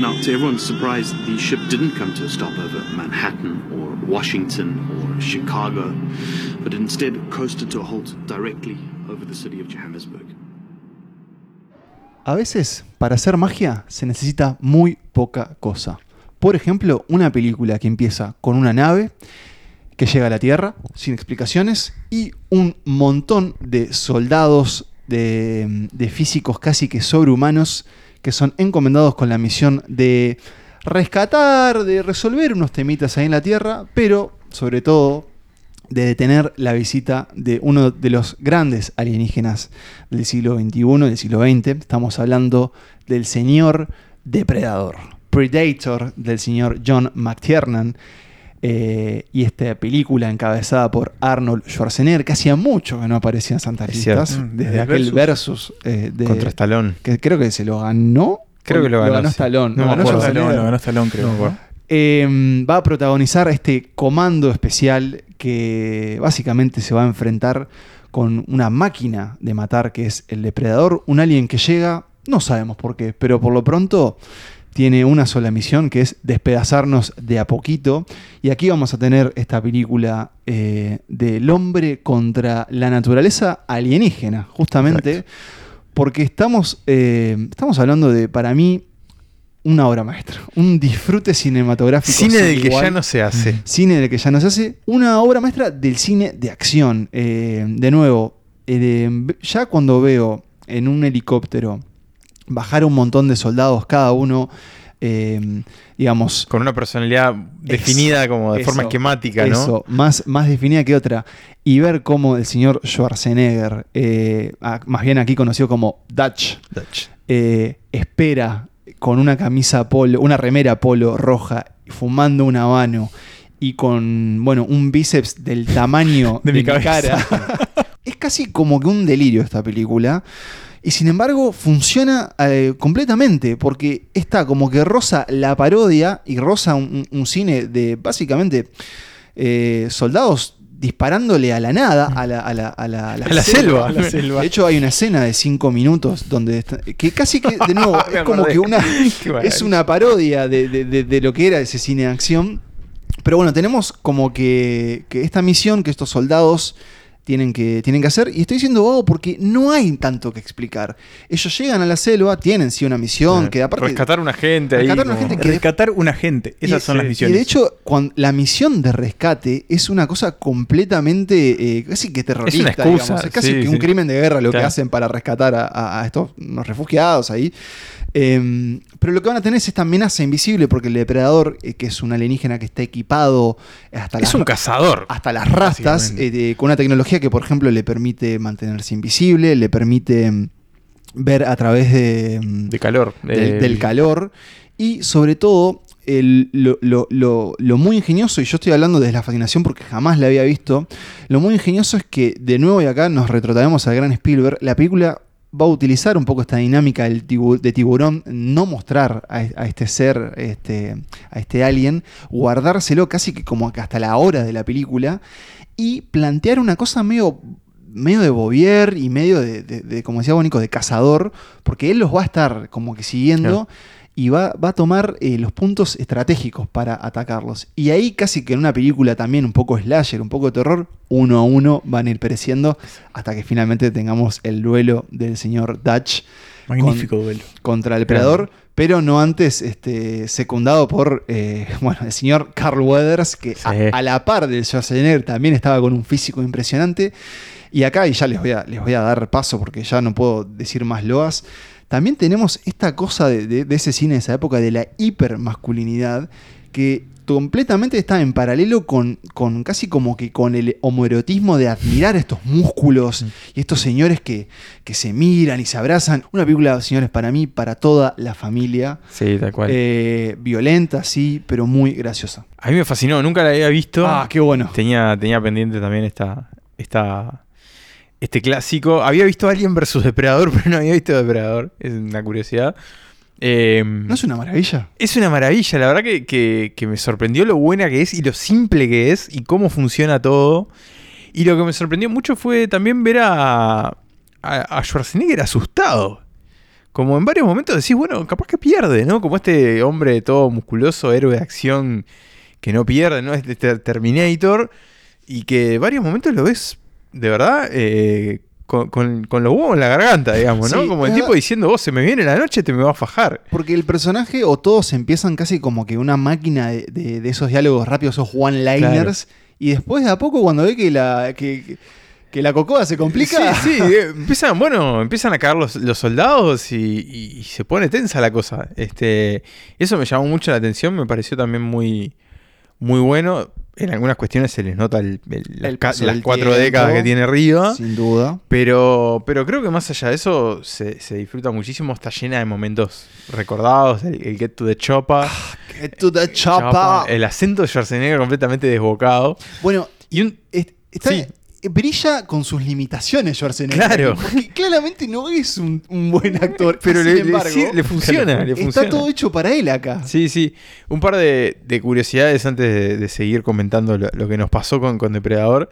Now, to everyone's surprise, the ship didn't come to a stop over Manhattan or Washington or Chicago, but instead coasted to a halt directly over the city of Johannesburg. A veces, para hacer magia, se necesita muy poca cosa. Por ejemplo, una película que empieza con una nave que llega a la Tierra sin explicaciones y un montón de soldados, de, de físicos casi que sobrehumanos que son encomendados con la misión de rescatar, de resolver unos temitas ahí en la Tierra, pero sobre todo de detener la visita de uno de los grandes alienígenas del siglo XXI, del siglo XX. Estamos hablando del señor Depredador, Predator del señor John McTiernan. Eh, y esta película encabezada por Arnold Schwarzenegger, que hacía mucho que no aparecía en Santa Listas, cierto. desde Mm, aquel Versus. versus eh, de- Contra Stallone. que creo que se lo ganó. Creo que lo ganó, sí. Stallone. No lo me ganó acuerdo. Schwarzenegger. Stallone, lo ganó Stallone, creo. No. Eh, va a protagonizar este comando especial que básicamente se va a enfrentar con una máquina de matar que es el depredador, un alien que llega, no sabemos por qué, pero por lo pronto tiene una sola misión que es despedazarnos de a poquito. Y aquí vamos a tener esta película eh, del hombre contra la naturaleza alienígena, justamente porque estamos, eh, estamos hablando de, para mí, una obra maestra, un disfrute cinematográfico. Cine del que ya no se hace. Cine del que ya no se hace. Una obra maestra del cine de acción. Eh, de nuevo, eh, de- ya cuando veo en un helicóptero bajar un montón de soldados, cada uno, eh, digamos... Con una personalidad definida como de forma esquemática, ¿no? Eso, más, más definida que otra. Y ver cómo el señor Schwarzenegger, eh, más bien aquí conocido como Dutch, Dutch. eh, espera con una camisa polo, una remera polo roja, fumando un habano y con, bueno, un bíceps del tamaño De mi cabeza. cara. es casi como que un delirio esta película. Y sin embargo funciona eh, completamente porque está como que roza la parodia y roza un, un cine de básicamente eh, soldados disparándole a la nada, a la, a la, a la- a la A la selva. De hecho, hay una escena de cinco minutos donde está- que casi que, de nuevo, es como que una es una parodia de, de- de- de lo que era ese cine de acción. Pero bueno, tenemos como que, que esta misión que estos soldados tienen que, tienen que hacer. Y estoy diciendo vago porque no hay tanto que explicar. Ellos llegan a la selva, tienen sí una misión que aparte. Rescatar una gente ahí. Rescatar una como- gente que- Rescatar una gente. Esas Y- son las misiones. Y de hecho, cuando, la misión de rescate es una cosa completamente, eh, casi que terrorista. Es una excusa, digamos. Es casi sí, que un sí. crimen de guerra lo que hacen para rescatar a estos unos refugiados ahí. Eh, pero lo que van a tener es esta amenaza invisible porque el depredador, eh, que es un alienígena que está equipado hasta Es las un cazador. hasta las rastas, eh, con una tecnología que, por ejemplo, le permite mantenerse invisible, le permite mm, ver a través de, mm, De calor. del, eh, del calor y sobre todo el- lo, lo- lo- lo muy ingenioso, y yo estoy hablando desde la fascinación porque jamás la había visto, lo muy ingenioso es que de nuevo y acá nos retrotraemos al gran Spielberg, la película va a utilizar un poco esta dinámica de tiburón, no mostrar a, este ser, este, a este alien, guardárselo casi que como hasta la hora de la película y plantear una cosa medio medio de Bovier y medio de, como decía Bónico, de cazador, porque él los va a estar como que siguiendo. Y va, va a tomar eh, los puntos estratégicos para atacarlos. Y ahí casi que en una película también un poco slasher, un poco de terror, uno a uno van a ir pereciendo hasta que finalmente tengamos el duelo del señor Dutch Magnífico duelo. contra el Predador, pero no antes este, secundado por eh, bueno, el señor Carl Weathers, que a, a la par del Schwarzenegger también estaba con un físico impresionante. Y acá, y ya les voy a, les voy a dar paso porque ya no puedo decir más loas, también tenemos esta cosa de, de- de ese cine de esa época de la hipermasculinidad que completamente está en paralelo con, con casi como que con el homoerotismo de admirar estos músculos y estos señores que, que se miran y se abrazan. Una película, señores, para mí, para toda la familia. Sí, tal cual. Eh, violenta, sí, pero muy graciosa. A mí me fascinó, nunca la había visto. Ah, qué bueno. Tenía, tenía pendiente también esta, esta, este clásico. Había visto Alien vs Depredador, pero no había visto Depredador. Es una curiosidad. Eh, ¿No es una maravilla? es una maravilla, la verdad que, que- que me sorprendió lo buena que es y lo simple que es y cómo funciona todo. Y lo que me sorprendió mucho fue también ver a, a, a Schwarzenegger asustado. Como en varios momentos decís, bueno, capaz que pierde, ¿no? Como este hombre todo musculoso, héroe de acción que no pierde, ¿no? Este ter- Terminator. Y que en varios momentos lo ves, de verdad, eh, con, con- con los huevos en la garganta, digamos, ¿no? Sí, Como el tipo diciendo, vos se me viene la noche, te me va a fajar. Porque el personaje o todos empiezan casi como que una máquina de, de- de esos diálogos rápidos, esos one-liners. Y después de a poco cuando ve que la, que, que- que la cocoa se complica... Sí, sí, eh, empiezan, bueno, empiezan a caer los, los soldados y, y- y se pone tensa la cosa. Este, eso me llamó mucho la atención, me pareció también muy, muy bueno. En algunas cuestiones se les nota el- el- las, El cuatro tiempo, décadas que tiene arriba. Sin duda. Pero, pero creo que más allá de eso se, se disfruta muchísimo. Está llena de momentos recordados. El, el Get to the Choppa. Get to the choppa. El acento de Schwarzenegger completamente desbocado. Bueno, y un, está, Sí. Brilla con sus limitaciones Schwarzenegger. Claro. Porque claramente no es un, un buen actor. Pero le- sin le- embargo, le funciona, le Está todo hecho para él acá. Sí, sí. Un par de, de curiosidades antes de, de seguir comentando lo, lo que nos pasó con, con Depredador.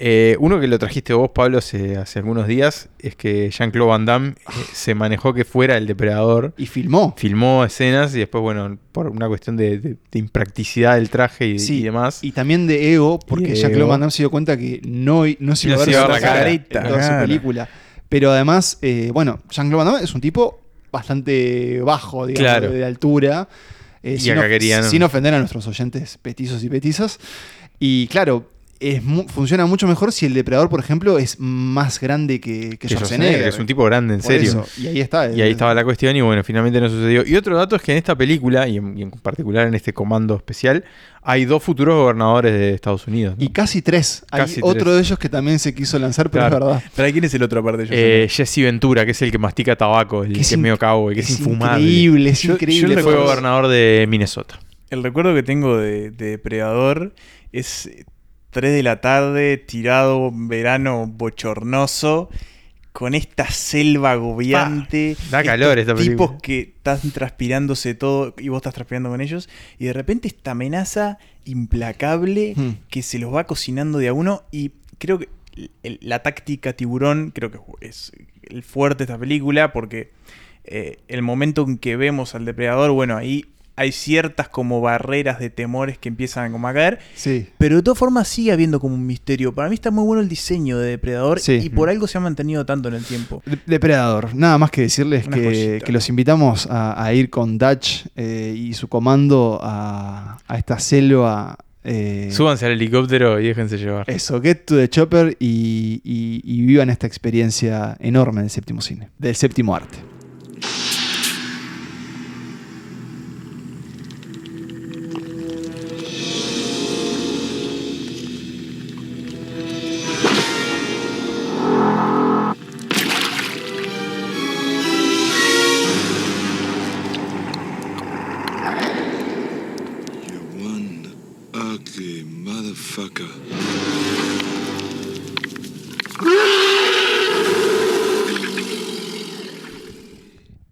Eh, uno que lo trajiste vos, Pablo, hace, hace algunos días, es que Jean-Claude Van Damme eh, se manejó que fuera el depredador. Y filmó. Filmó escenas y después, bueno, por una cuestión de, de- de impracticidad del traje y, Sí, y demás. Y también de ego, porque de Jean-Claude. Van Damme se dio cuenta que no, no se iba No a ver su la cara. en toda su película. Pero además, eh, bueno, Jean-Claude Van Damme es un tipo bastante bajo, digamos, Claro. de, altura. Y sin, acá of- querían- sin ofender a nuestros oyentes petizos y petizas. Y claro, es mu- funciona mucho mejor si el depredador, por ejemplo, es más grande que, que Que Schwarzenegger. Que es un tipo grande, en Por serio. eso. Y ahí está. Y ahí estaba la cuestión y bueno, finalmente no sucedió. Y otro dato es que en esta película, y en, y en particular en este comando especial, hay dos futuros gobernadores de Estados Unidos. ¿no? Y casi tres. Hay otro de ellos que también se quiso lanzar, pero Claro. es verdad. ¿Para quién es el otro aparte de Eh, Jesse Ventura, que es el que mastica tabaco, el Que que es medio cowboy, que es, es infumable. increíble, es Yo- increíble. Yo fue gobernador de Minnesota. El recuerdo que tengo de, de Depredador es 3 de la tarde, tirado, verano bochornoso, con esta selva agobiante. Da calor esta película. Tipos que están transpirándose todo y vos estás transpirando con ellos. Y de repente esta amenaza implacable Hmm. que se los va cocinando de a uno. Y creo que el- la táctica tiburón, creo que es el fuerte de esta película, porque eh, el momento en que vemos al depredador, bueno, ahí hay ciertas como barreras de temores que empiezan como a caer. Sí. Pero de todas formas sigue habiendo como un misterio. Para mí está muy bueno el diseño de Depredador Sí. y por algo se ha mantenido tanto en el tiempo. De- Depredador. Nada más que decirles que, los invitamos a, a ir con Dutch eh, y su comando a, a esta selva. eh, Súbanse al helicóptero y déjense llevar. Eso, get to the chopper y, y- y vivan esta experiencia enorme del séptimo cine, del séptimo arte. Motherfucker.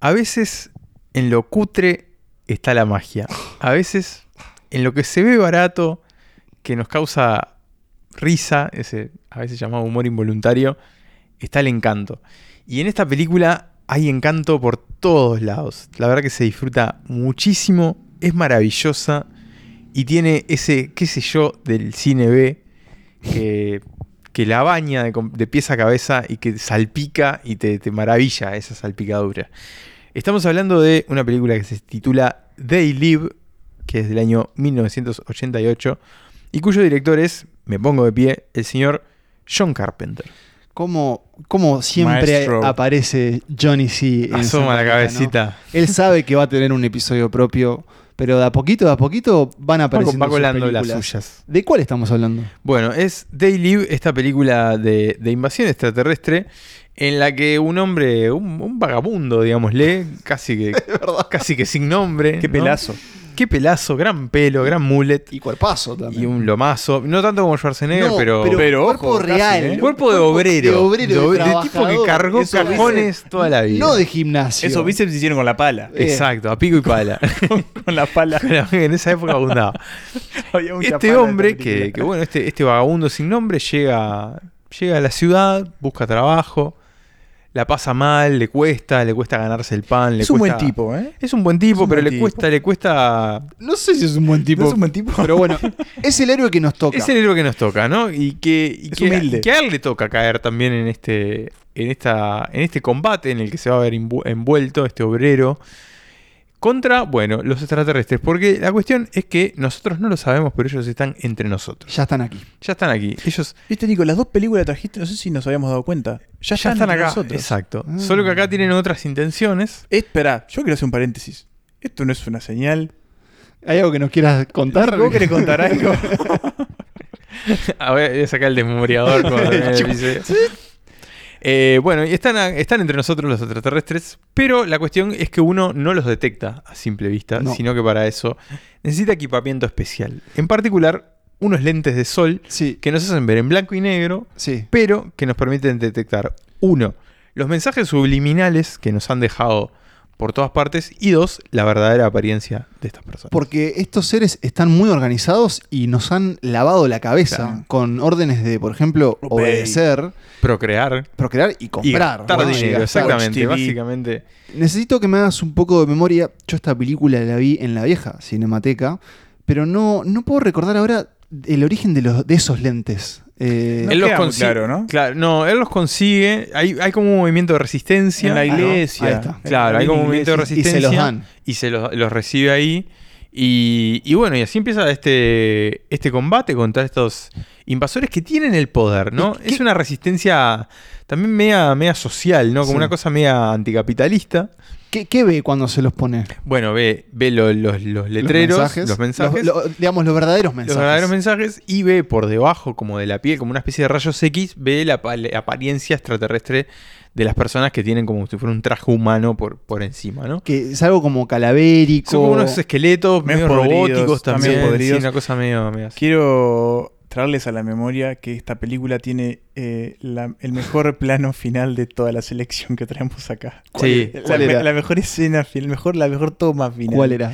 a veces en lo cutre está la magia. A veces en lo que se ve barato, que nos causa risa, ese a veces llamado humor involuntario, está el encanto. Y en esta película hay encanto por todos lados. La verdad que se disfruta muchísimo, es maravillosa y tiene ese, qué sé yo, del cine B que, que la baña de, de pies a cabeza y que salpica y te, te maravilla esa salpicadura. Estamos hablando de una película que se titula They Live, que es del año 1988 y cuyo director es, me pongo de pie, el señor John Carpenter. Como, como siempre Maestro. aparece Johnny C. en Asoma la cabecita. Él sabe que va a tener un episodio propio, pero de a poquito, de a poquito van Va, apareciendo va colando sus las suyas. ¿De cuál estamos hablando? Bueno, es They Live, esta película de, de invasión extraterrestre, en la que un hombre, un, un vagabundo, digámosle, casi que, casi que sin nombre. Qué ¿no? pelazo. Qué pelazo, gran pelo, gran mullet. Y cuerpazo también. Y un lomazo. No tanto como Schwarzenegger, No, pero. pero cuerpo ojo, real. casi, ¿eh? Cuerpo de obrero. De obrero, de de tipo que cargó Eso cajones toda la vida. No de gimnasio. Esos bíceps se hicieron con la pala. Eh. Exacto, a pico y pala. con la pala. en esa época abundaba. Había mucha Este hombre, que, bueno, este, este vagabundo sin nombre llega, llega a la ciudad, busca trabajo, la pasa mal, le cuesta, le cuesta ganarse el pan. Le Es un buen tipo, ¿eh? Es un buen tipo, un pero buen le tipo. cuesta, le cuesta. No sé si es un buen tipo. ¿No es un buen tipo? Pero bueno, es el héroe que nos toca. Es el héroe que nos toca, ¿no? Y que, y Es que, humilde. que a él le toca caer también en este, en esta, en este combate en el que se va a ver envu- envuelto este obrero contra, bueno, los extraterrestres. Porque la cuestión es que nosotros no lo sabemos, pero ellos están entre nosotros. Ya están aquí. Ya están aquí. Ellos Viste, Nico, las dos películas que trajiste, no sé si nos habíamos dado cuenta. Ya, ya están entre acá. nosotros. Exacto. Ah. Solo que acá tienen otras intenciones. Espera, yo quiero hacer un paréntesis. Esto no es una señal. ¿Hay algo que nos quieras contar? ¿Vos querés contar algo? A ver, voy a sacar el desmemoriador cuando termine el episodio. Eh, bueno, y están, entre nosotros los extraterrestres, pero la cuestión es que uno no los detecta a simple vista, No. sino que para eso necesita equipamiento especial. En particular, unos lentes de sol Sí, que nos hacen ver en blanco y negro, sí. pero que nos permiten detectar, uno, los mensajes subliminales que nos han dejado por todas partes, y dos, la verdadera apariencia de estas personas. Porque estos seres están muy organizados y nos han lavado la cabeza Claro. con órdenes de, por ejemplo, Obey. obedecer, Procrear procrear y comprar. Bueno, y dinero, exactamente, básicamente. Necesito que me hagas un poco de memoria. Yo esta película la vi en la vieja Cinemateca, pero no, no puedo recordar ahora el origen de, los, de esos lentes. Eh, No él los consigue, claro, ¿no? Claro, no, él los consigue. Hay, hay como un movimiento de resistencia. En la Ah, no, iglesia. ahí está. Claro, hay como un movimiento de iglesia. y se resistencia. los dan. Y se los, los recibe ahí. Y, y bueno, y así empieza este, este combate contra estos invasores que tienen el poder, ¿no? ¿Y qué- Es una resistencia también media, media social, ¿no? Como Sí. una cosa media anticapitalista. ¿Qué, qué ve cuando se los pone? Bueno, ve, ve lo- los, los letreros, los mensajes, Los- lo- digamos, los verdaderos mensajes. los verdaderos mensajes y ve por debajo, como de la piel, como una especie de rayos X, ve la, pa- la apariencia extraterrestre de las personas que tienen como si fuera un traje humano por, por encima, ¿no? Que es algo como calavérico. Son como unos esqueletos medio Medio podridos, robóticos también. podridos. sí, una cosa medio, medio así. Quiero traerles a la memoria que esta película tiene eh, la- el mejor plano final de toda la selección que traemos acá. Sí. La, ¿Cuál me- era? la mejor escena, fin- mejor, la mejor toma final. ¿Cuál era?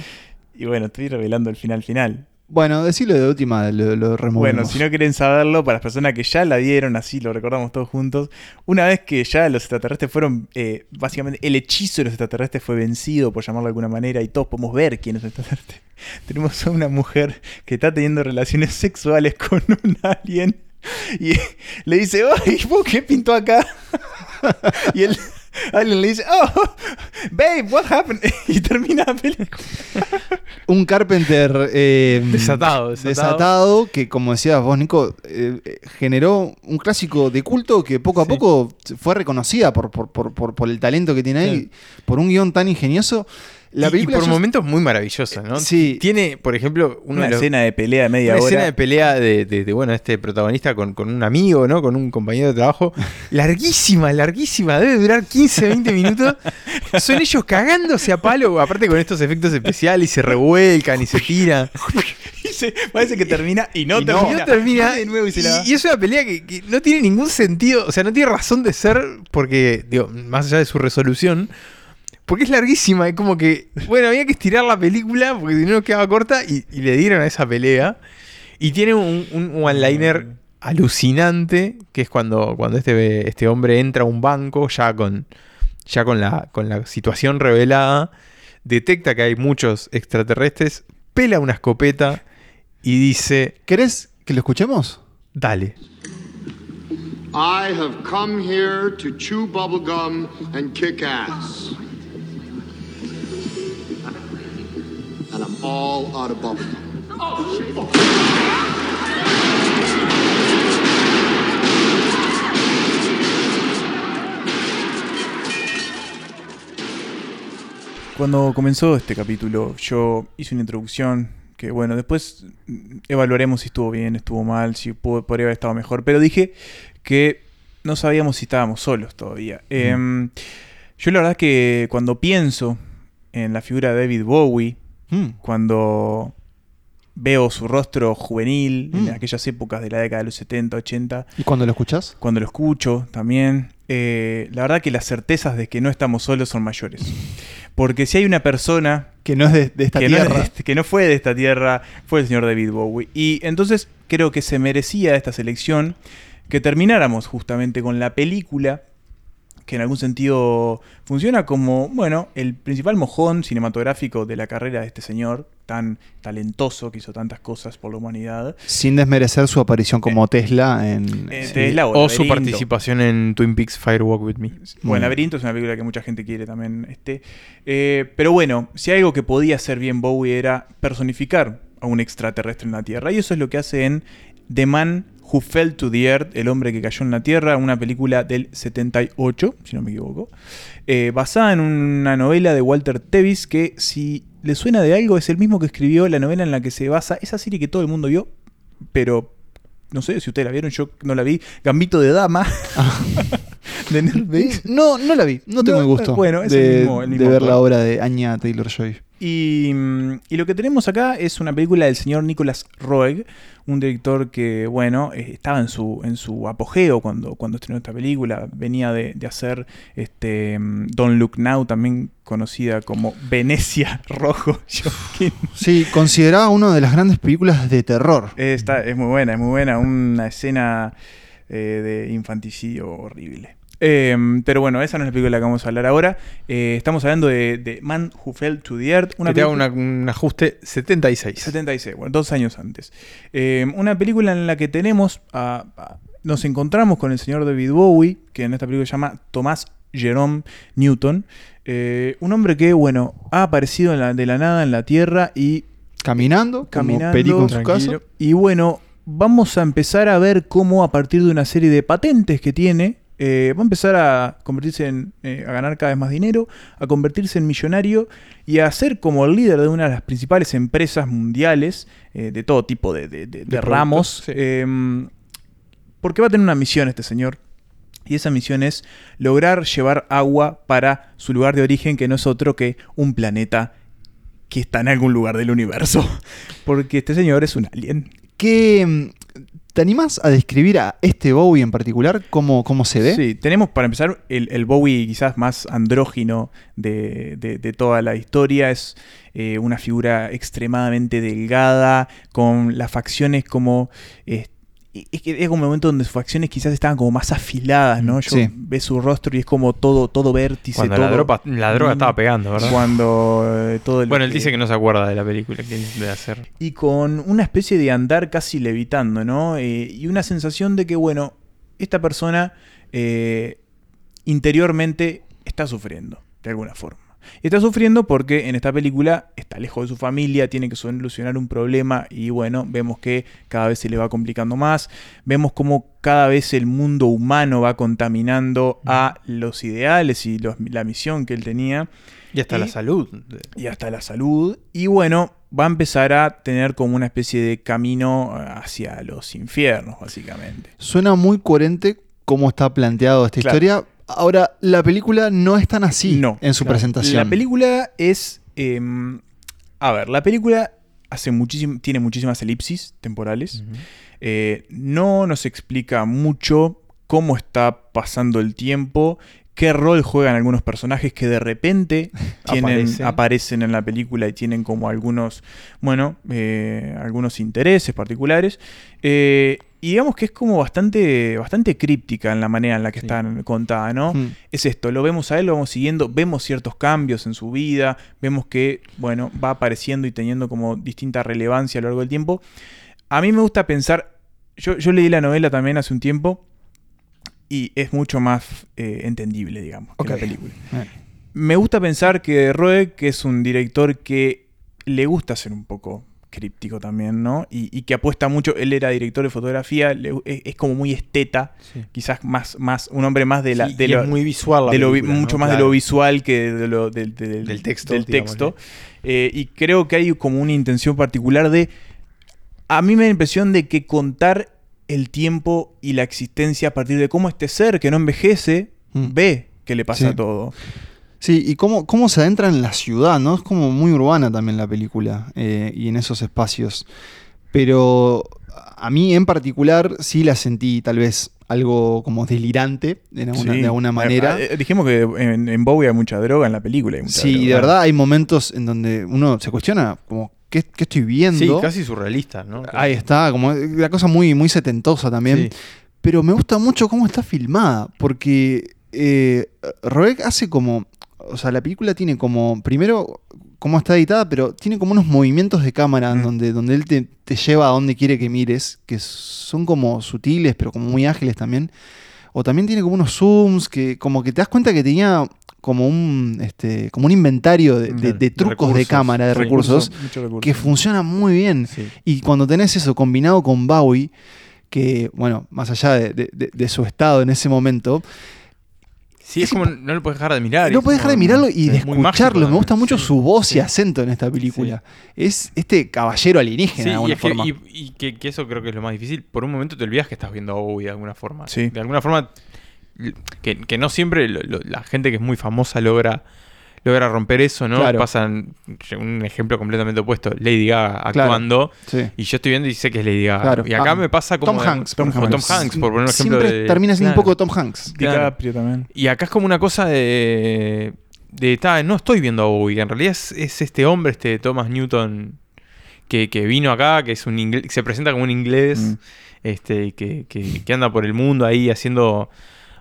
Y bueno, estoy revelando el final final. Bueno, decirlo de última, lo, lo removemos. Bueno, si no quieren saberlo, para las personas que ya la vieron, así lo recordamos todos juntos, una vez que ya los extraterrestres fueron, eh, básicamente el hechizo de los extraterrestres fue vencido, por llamarlo de alguna manera, y todos podemos ver quién es el extraterrestre. Tenemos a una mujer que está teniendo relaciones sexuales con un alien y le dice, ¡ay, vos qué pintó acá! y el alien le dice, ¡oh, babe, what happened? y termina la película. Un Carpenter eh, Desatado, desatado. desatado, que como decías vos, Nico, eh, generó un clásico de culto que poco a Sí. poco fue reconocida por, por, por, por- por el talento que tiene ahí, por un guion tan ingenioso. La y, por yo- momentos muy maravillosa, ¿no? Sí. Tiene, por ejemplo, Una de los- escena de pelea de media una hora. escena de pelea de, de- de, bueno, este protagonista con, con un amigo, ¿no? Con un compañero de trabajo. Larguísima, larguísima. Debe durar 15, 20 minutos. Son ellos cagándose a palo, aparte con estos efectos especiales, y se revuelcan y se tiran. Y se- parece que termina y no Y termina. Y no termina. de nuevo y se la. Y, y es una pelea que, que no tiene ningún sentido, o sea, no tiene razón de ser, porque, digo, más allá de su resolución, Porque es larguísima, es como que, bueno, había que estirar la película porque si no quedaba corta y, y le dieron a esa pelea. Y tiene un, un one-liner alucinante, que es cuando, cuando este, este hombre entra a un banco ya con, ya con, la, con la situación revelada, detecta que hay muchos extraterrestres, pela una escopeta y dice... ¿Querés que lo escuchemos? Dale. I have come here to chew bubblegum and kick ass. And I'm all out of bubblegum. Cuando comenzó este capítulo, yo hice una introducción que, bueno, después evaluaremos si estuvo bien, estuvo mal, si pudo- podría haber estado mejor, pero dije que no sabíamos si estábamos solos todavía. Em, yo la verdad que cuando pienso en la figura de David Bowie, cuando veo su rostro juvenil en Mm. aquellas épocas de la década de los 70, 80, ¿Y cuando lo escuchás? cuando lo escucho también, eh, la verdad que las certezas de que no estamos solos son mayores. Porque si hay una persona Que no es de, de esta que, no es de tierra. que no fue de esta tierra, fue el señor David Bowie. Y entonces creo que se merecía esta selección que termináramos justamente con la película que en algún sentido funciona como, bueno, el principal mojón cinematográfico de la carrera de este señor, tan talentoso, que hizo tantas cosas por la humanidad. Sin desmerecer su aparición como Tesla en. Eh, sí. Tesla O su participación en Twin Peaks Firewalk With Me. Bueno, Mm. Laberinto es una película que mucha gente quiere también. Este. Eh, pero bueno, si algo que podía hacer bien Bowie era personificar a un extraterrestre en la Tierra. Y eso es lo que hace en The Man Who Fell to the Earth, El hombre que cayó en la Tierra, una película del 78, si no me equivoco, eh, basada en una novela de Walter Tevis que si le suena de algo es el mismo que escribió la novela en la que se basa esa serie que todo el mundo vio, pero no sé si ustedes la vieron, yo no la vi, Gambito de Dama. de Netflix. No, no la vi. No tengo No, el gusto bueno, es de, el mismo- el de mismo ver la obra de Anya Taylor Joy. Y, y lo que tenemos acá es una película del señor Nicolas Roeg, un director que, bueno, eh, estaba en su, en su apogeo cuando, cuando estrenó esta película. Venía de, de hacer este, Don't Look Now, también conocida como Venecia Rojo. Sí, considerada una de las grandes películas de terror. Está, es muy buena, es muy buena. Una escena eh, de infanticidio horrible. Eh, pero bueno, esa no es la película de la que vamos a hablar ahora. Eh, estamos hablando de, de Man Who Fell to the Earth. que te hago una- un ajuste 76. 76, bueno, dos años antes. Eh, una película en la que tenemos, a- a- nos encontramos con el señor David Bowie, que en esta película se llama Tomás Jerome Newton. Eh, un hombre que, bueno, ha aparecido en la- de la nada en la Tierra y Caminando, caminando. como Perico en su casa. Y bueno, vamos a empezar a ver cómo a partir de una serie de patentes que tiene, eh, va a empezar a convertirse en, eh, a ganar cada vez más dinero, a convertirse en millonario y a ser como el líder de una de las principales empresas mundiales eh, de todo tipo de, de- de- de productos, ramos. sí. eh, porque va a tener una misión este señor. Y esa misión es lograr llevar agua para su lugar de origen, que no es otro que un planeta que está en algún lugar del universo. Porque este señor es un alien. ¿Qué, mm, ¿Te animás a describir a este Bowie en particular? ¿Cómo, cómo se ve? Sí, tenemos para empezar el, el Bowie quizás más andrógino de, de- toda la historia. Es eh, una figura extremadamente delgada, con las facciones como... es que es un momento donde sus facciones quizás estaban como más afiladas, ¿no? Yo Sí. ve su rostro y es como todo, todo vértice. Cuando todo, la, droga, la droga estaba pegando, ¿verdad? Cuando eh, todo el Bueno, él dice que no se acuerda de la película que de hacer. y con una especie de andar casi levitando, ¿no? Eh, y una sensación de que, bueno, esta persona eh, interiormente está sufriendo, de alguna forma. Y está sufriendo porque en esta película está lejos de su familia, tiene que solucionar un problema y bueno, vemos que cada vez se le va complicando más, vemos cómo cada vez el mundo humano va contaminando a los ideales y los- la misión que él tenía. Y hasta la salud. Y hasta la salud. Y bueno, va a empezar a tener como una especie de camino hacia los infiernos, básicamente. Suena muy coherente cómo está planteado esta Claro. historia. Ahora, la película no es tan así No, en su claro. presentación. La película es. eh, a ver, la película hace muchísim- tiene muchísimas elipsis temporales. Eh, no nos explica mucho cómo está pasando el tiempo, qué rol juegan algunos personajes que de repente tienen, Aparecen. aparecen. en la película y tienen como algunos, bueno, eh, algunos intereses particulares. Eh, y digamos que es como bastante, bastante críptica en la manera en la que están contada, ¿no? Mm. Es esto, lo vemos a él, lo vamos siguiendo, vemos ciertos cambios en su vida, vemos que, bueno, va apareciendo y teniendo como distinta relevancia a lo largo del tiempo. A mí me gusta pensar, yo, yo leí la novela también hace un tiempo y es mucho más eh, entendible, digamos, que la película. Eh. Me gusta pensar que Roeg, que es un director que le gusta ser un poco críptico también, ¿no? Y, y que apuesta mucho, él era director de fotografía, le- es, es como muy esteta, Sí. quizás más, más, un hombre más de la... Sí, de lo- es muy visual la de lo vi- película, ¿no? mucho más de lo visual que de lo, del- texto, del digamos, texto. Eh, y creo que hay como una intención particular de... A mí me da la impresión de que contar el tiempo y la existencia a partir de cómo este ser que no envejece Mm. ve que le pasa Sí. todo. Sí, y cómo, cómo se adentra en la ciudad, ¿no? Es como muy urbana también la película eh, y en esos espacios. Pero a mí en particular sí la sentí tal vez algo como delirante de alguna, Sí. de alguna manera. Eh, eh, dijimos que en, en Bowie hay mucha droga en la película. hay mucha Sí, y de verdad hay momentos en donde uno se cuestiona como, ¿qué, qué estoy viendo? Sí, casi surrealista, ¿no? Ahí está, como la cosa muy, muy setentosa también. Sí. Pero me gusta mucho cómo está filmada, porque eh, Roeg hace como, o sea, la película tiene como, primero, cómo está editada, pero tiene como unos movimientos de cámara Mm. donde, donde él te, te lleva a donde quiere que mires, que son como sutiles, pero como muy ágiles también. O también tiene como unos zooms que como que te das cuenta que tenía como un, este, como un inventario de, trucos de cámara, de recursos, recursos, muchos recursos. que funciona muy bien. Sí. Y cuando tenés eso combinado con Bowie, que, bueno, más allá de su estado en ese momento, Sí, es como no lo puedes dejar de mirar. no es puedes dejar de mirarlo y de escucharlo. Me gusta mucho su voz y acento en esta película. Es este caballero alienígena de y, alguna forma. y- que, eso creo que es lo más difícil. Por un momento te olvidas que estás viendo a Bowie de alguna forma. Sí. De alguna forma, que, no siempre la gente que es muy famosa logra, logra romper eso, ¿no? Claro. Pasan un ejemplo completamente opuesto. Lady Gaga Claro. actuando. Sí. Y yo estoy viendo y sé que es Lady Gaga. Claro. Y acá Ah, me pasa como. Tom Hanks, por o ejemplo. Tom Hanks, por poner un ejemplo. Siempre de- termina siendo un poco Tom Hanks. Claro. DiCaprio también. Y acá es como una cosa de. de ta, no estoy viendo a Bowie. En realidad es, es este hombre, este Thomas Newton, que, que vino acá, que es un inglés, se presenta como un inglés, Mm. este, y que, que- que anda por el mundo ahí haciendo.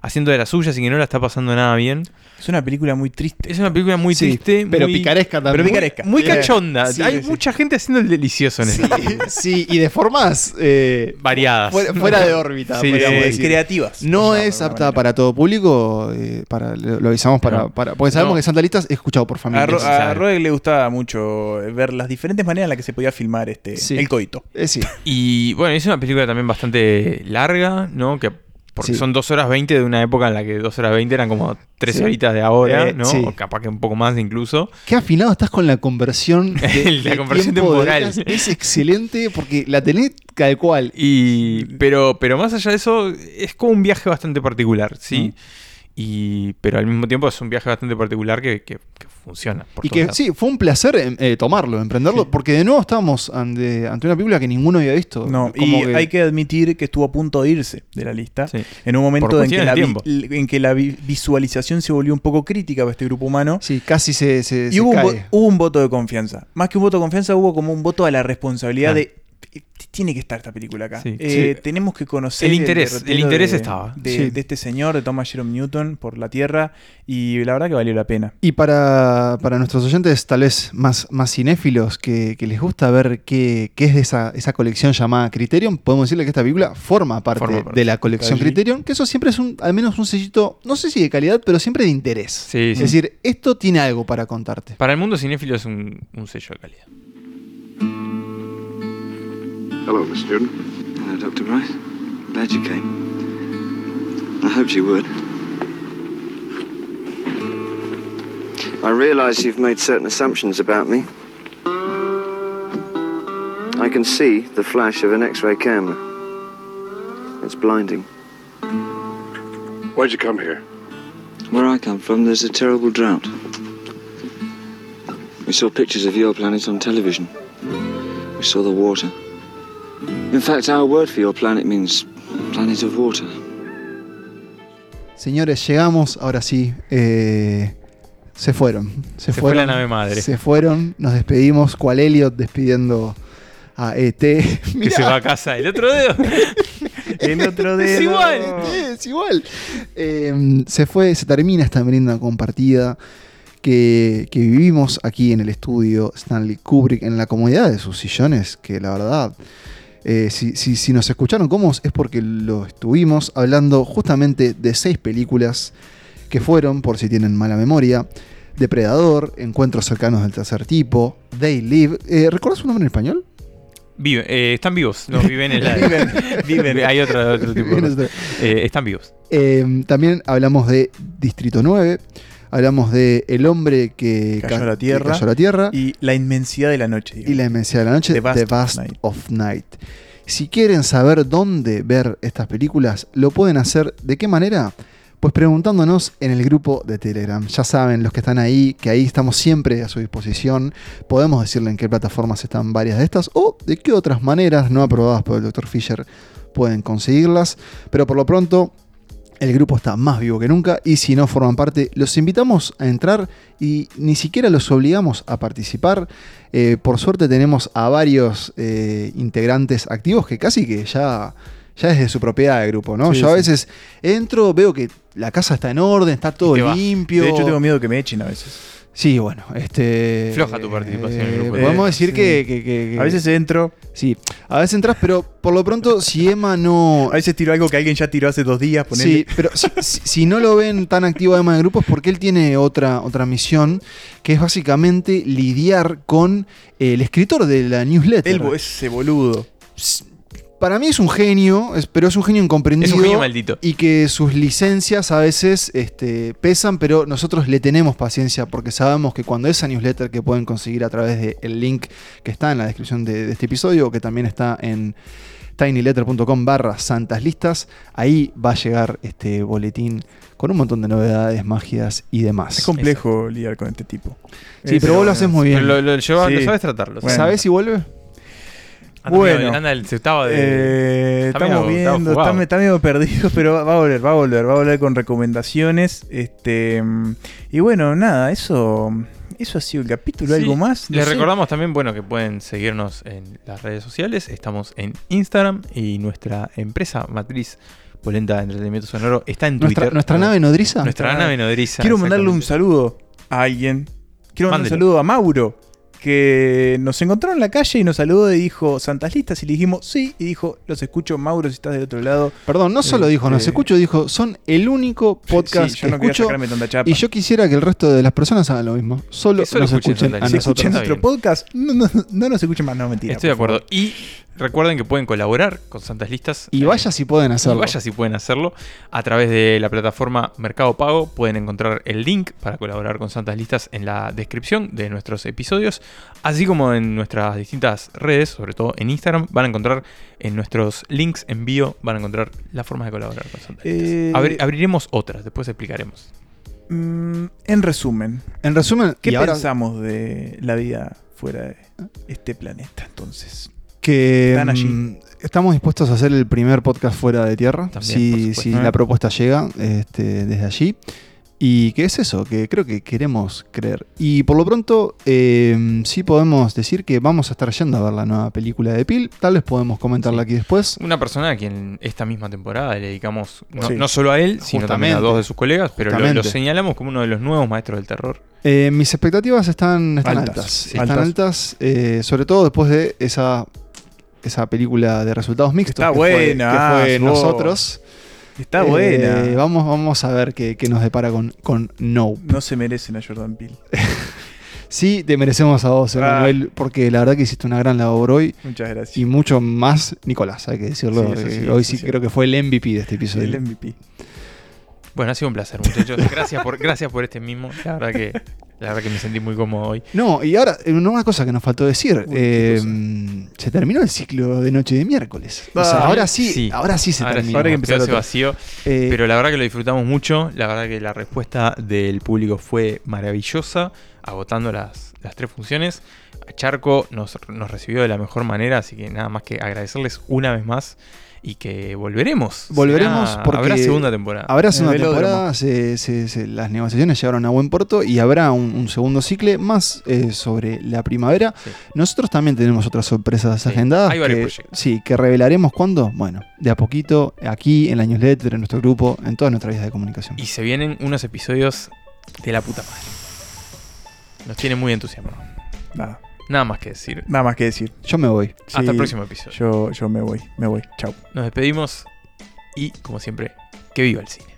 haciendo de las suyas y que no la está pasando nada bien. Es una película muy triste. Es una película muy Sí, triste, pero muy- picaresca también. Pero picaresca. Muy cachonda. Sí, Hay sí. mucha gente haciendo el delicioso en Sí, esto. sí, y de formas eh, Variadas. fuera, fuera de órbita. Sí, podríamos decir. creativas. No es apta manera. para todo público, eh, para, lo lo avisamos para, No. para- porque sabemos No. que Santa Lista es escuchado por A, familias. Ro- a. Roeg le gustaba mucho ver las diferentes maneras en las que se podía filmar este Sí. el coito. Eh, sí. Y bueno, es una película también bastante larga, ¿no? Que porque Sí. son 2 horas 20 de una época en la que 2 horas 20 eran como 13 Sí. horitas de ahora, Eh, ¿no? sí. O capaz que un poco más incluso. Qué afinado estás con la conversión. De, La de conversión de temporal. Es excelente porque la tenés tal cual. Y, pero, pero más allá de eso, es como un viaje bastante particular, ¿sí? Y, pero al mismo tiempo es un viaje bastante particular que, que- que funciona. por Y que lados. sí, fue un placer em, eh, tomarlo, emprenderlo, porque de nuevo estábamos ante, ante una película que ninguno había visto. No, Como y hay que admitir que estuvo a punto de irse de la lista. Sí. En un momento en que, la vi- en que la vi- visualización se volvió un poco crítica para este grupo humano. Sí, casi se, se, Y se hubo un, hubo un voto de confianza. Más que un voto de confianza, hubo como un voto a la responsabilidad Ah. de. "Eh, Tiene que estar esta película acá. Sí. Eh, Sí. Tenemos que conocer El interés, derrotero el interés de- estaba. De, Sí. de este señor, de Thomas Jerome Newton, por la Tierra. Y la verdad que valió la pena. Y para, para nuestros oyentes tal vez más, más cinéfilos que, que les gusta ver qué, qué es de esa, esa colección llamada Criterion, podemos decirle que esta película forma parte, Forma parte. de la colección Allí. Criterion, que eso siempre es un, al menos un sellito, no sé si de calidad, pero siempre de interés. Sí, Es sí. decir, esto tiene algo para contarte. Para el mundo cinéfilo es un, un sello de calidad. Hello, Miss Newton. Hello, Dr. Rice. Glad you came. I hoped you would. I realize you've made certain assumptions about me. I can see the flash of an X-ray camera. It's blinding. Why'd you come here? Where I come from, there's a terrible drought. We saw pictures of your planet on television. We saw the water. In fact, our word for your planet means planet of water. señores, llegamos, ahora sí. eh, se fueron. Se, Se fue fueron. la nave madre. Se fueron, nos despedimos. Cual Elliot despidiendo a ET. Que Mirá, se va a casa. El otro dedo. El otro dedo. Es igual. Es igual. Eh, se fue, se termina esta merienda compartida que, que vivimos aquí en el estudio Stanley Kubrick, en la comodidad de sus sillones, que la verdad, eh, si, si- si nos escucharon cómodos es porque lo estuvimos hablando justamente de seis películas que fueron, por si tienen mala memoria, Depredador, Encuentros cercanos del tercer tipo, They Live. Eh, ¿Recuerdas su nombre en español? Vive- eh, están vivos. No, viven en la. Viven, viven. Hay otro, otro tipo de. Eh, están vivos. Eh, también hablamos de Distrito 9, hablamos de El hombre que Cayó ca- a la que tierra. cayó a la tierra Y la inmensidad de la noche. y la inmensidad de la noche, The Vast The of Night. of Night. Si quieren saber dónde ver estas películas, lo pueden hacer. ¿De qué manera? Pues preguntándonos en el grupo de Telegram. Ya saben, los que están ahí, que ahí estamos siempre a su disposición. Podemos decirle en qué plataformas están varias de estas o de qué otras maneras no aprobadas por el Dr. Fisher pueden conseguirlas. Pero por lo pronto, el grupo está más vivo que nunca y si no forman parte, los invitamos a entrar y ni siquiera los obligamos a participar. Eh, por suerte tenemos a varios eh, integrantes activos que casi que ya, ya es de su propiedad de grupo, ¿no? Sí, Yo a sí. veces entro, veo que la casa está en orden, está todo limpio. De hecho, tengo miedo que me echen a veces. Sí, bueno, este. Floja tu participación en el grupo. Podemos Eh, decir sí. que, que- que- A veces entro, Sí, a veces entras, pero por lo pronto, si Emma no. a veces tiro algo que alguien ya tiró hace dos días. ponele. Sí, pero si, si- si no lo ven tan activo además de grupos, porque él tiene otra, otra misión, que es básicamente lidiar con el escritor de la newsletter. El bo- ese boludo. Para mí es un genio, es- pero es un genio incomprendido. Es un genio maldito. Y que sus licencias a veces este, pesan, pero nosotros le tenemos paciencia porque sabemos que cuando esa newsletter que pueden conseguir a través del link que está en la descripción de, de este episodio, o que también está en tinyletter.com barra santas listas, ahí va a llegar este boletín con un montón de novedades, magias y demás. Es complejo lidiar con este tipo. Sí, Es- pero vos lo haces muy bien. Lo, lo lleva- Sí. lo sabes tratarlo. Bueno. ¿Sabés si vuelve? Anda, Bueno. medio- anda el- se estaba de. Eh, está estamos medio- viendo, está, está medio perdido, pero va a volver, va a volver, va a volver con recomendaciones. Este y bueno, nada, eso, eso ha sido el capítulo, Sí, algo más. No Les sé. recordamos también, bueno, que pueden seguirnos en las redes sociales. Estamos en Instagram y nuestra empresa matriz Polenta de Entretenimiento Sonoro está en ¿Nuestra, Twitter. nuestra nave nodriza? Nuestra nave nodriza. Quiero mandarle un saludo a alguien. Quiero mandar un saludo a Mauro, que nos encontró en la calle y nos saludó y dijo Santas Listas y le dijimos sí. Y dijo, los escucho, Mauro, si estás del otro lado. Perdón, no solo dijo, nos Este- escucho, dijo, son el único podcast Sí, yo que no escucho. sacarme tanta chapa. Y yo quisiera que el resto de las personas hagan lo mismo. Solo solo nos escuchen a si nosotros. escuchan nuestro bien. podcast, no, no, no nos escuchen más, no mentira. Estoy de acuerdo. favor. Y recuerden que pueden colaborar con Santas Listas. Y Eh, vaya si pueden Y hacerlo. vaya si pueden hacerlo. A través de la plataforma Mercado Pago pueden encontrar el link para colaborar con Santas Listas en la descripción de nuestros episodios. Así como en nuestras distintas redes, sobre todo en Instagram, van a encontrar en nuestros links en bio, van a encontrar las formas de colaborar con Listas. Eh, Abri- abriremos otras, después explicaremos. Mm, en resumen, En resumen, ¿qué ahora pensamos de la vida fuera de este planeta entonces? que Están allí. mm, estamos dispuestos a hacer el primer podcast fuera de tierra. También, si, la propuesta llega este, desde allí. Y que es eso, que creo que queremos creer. Y por lo pronto, eh, sí podemos decir que vamos a estar yendo a ver la nueva película de Pil. Tal vez podemos comentarla Sí. aquí después. Una persona a quien esta misma temporada le dedicamos no, Sí. no solo a él, sino también a dos de sus colegas, pero lo, señalamos como uno de los nuevos maestros del terror. Eh, mis expectativas están, están Altas, altas. sí. Están Altas. altas, eh, sobre todo después de esa, esa película de resultados mixtos. Está que fue- buena, que fue nosotros. Está Eh, buena. Vamos, vamos a ver qué, qué nos depara con, con No. No se merecen a Jordan Peele. Sí, te merecemos a vos, Ah. Emanuel, porque la verdad que hiciste una gran labor hoy. Muchas gracias. Y mucho más, Nicolás, hay que decirlo. Sí, eh, sí, hoy sí. creo que fue el MVP de este episodio. el MVP. Bueno, ha sido un placer, muchachos. Gracias por, gracias por este mismo. La verdad que, la verdad que me sentí muy cómodo hoy. No, y ahora, eh, una cosa que nos faltó decir. Uy, ¿qué eh, se terminó el ciclo de noche de miércoles. O sea, Ah, ahora sí, sí. ahora sí se Ahora sí, terminó. Ahora que quedó ese vacío. Eh, Pero la verdad que lo disfrutamos mucho. La verdad que la respuesta del público fue maravillosa, agotando las, las tres funciones. Charco nos, nos recibió de la mejor manera, así que nada más que agradecerles una vez más. Y que volveremos. Volveremos Será- porque habrá segunda temporada. Habrá segunda temporada, se- se- se- las negociaciones llegaron a buen puerto y habrá un, un segundo cicle más eh, sobre la primavera. Nosotros también tenemos otras sorpresas agendadas. hay varios que, proyectos. sí, que revelaremos cuándo. Bueno, de a poquito, aquí en la newsletter, en nuestro grupo, en todas nuestras vías de comunicación. Y se vienen unos episodios de la puta madre. Nos tiene muy entusiasmados. Nada. Nada más que decir. Nada más que decir. Yo me voy. Hasta el próximo episodio. Yo, yo me voy, me voy. Chau. Nos despedimos y, como siempre, que viva el cine.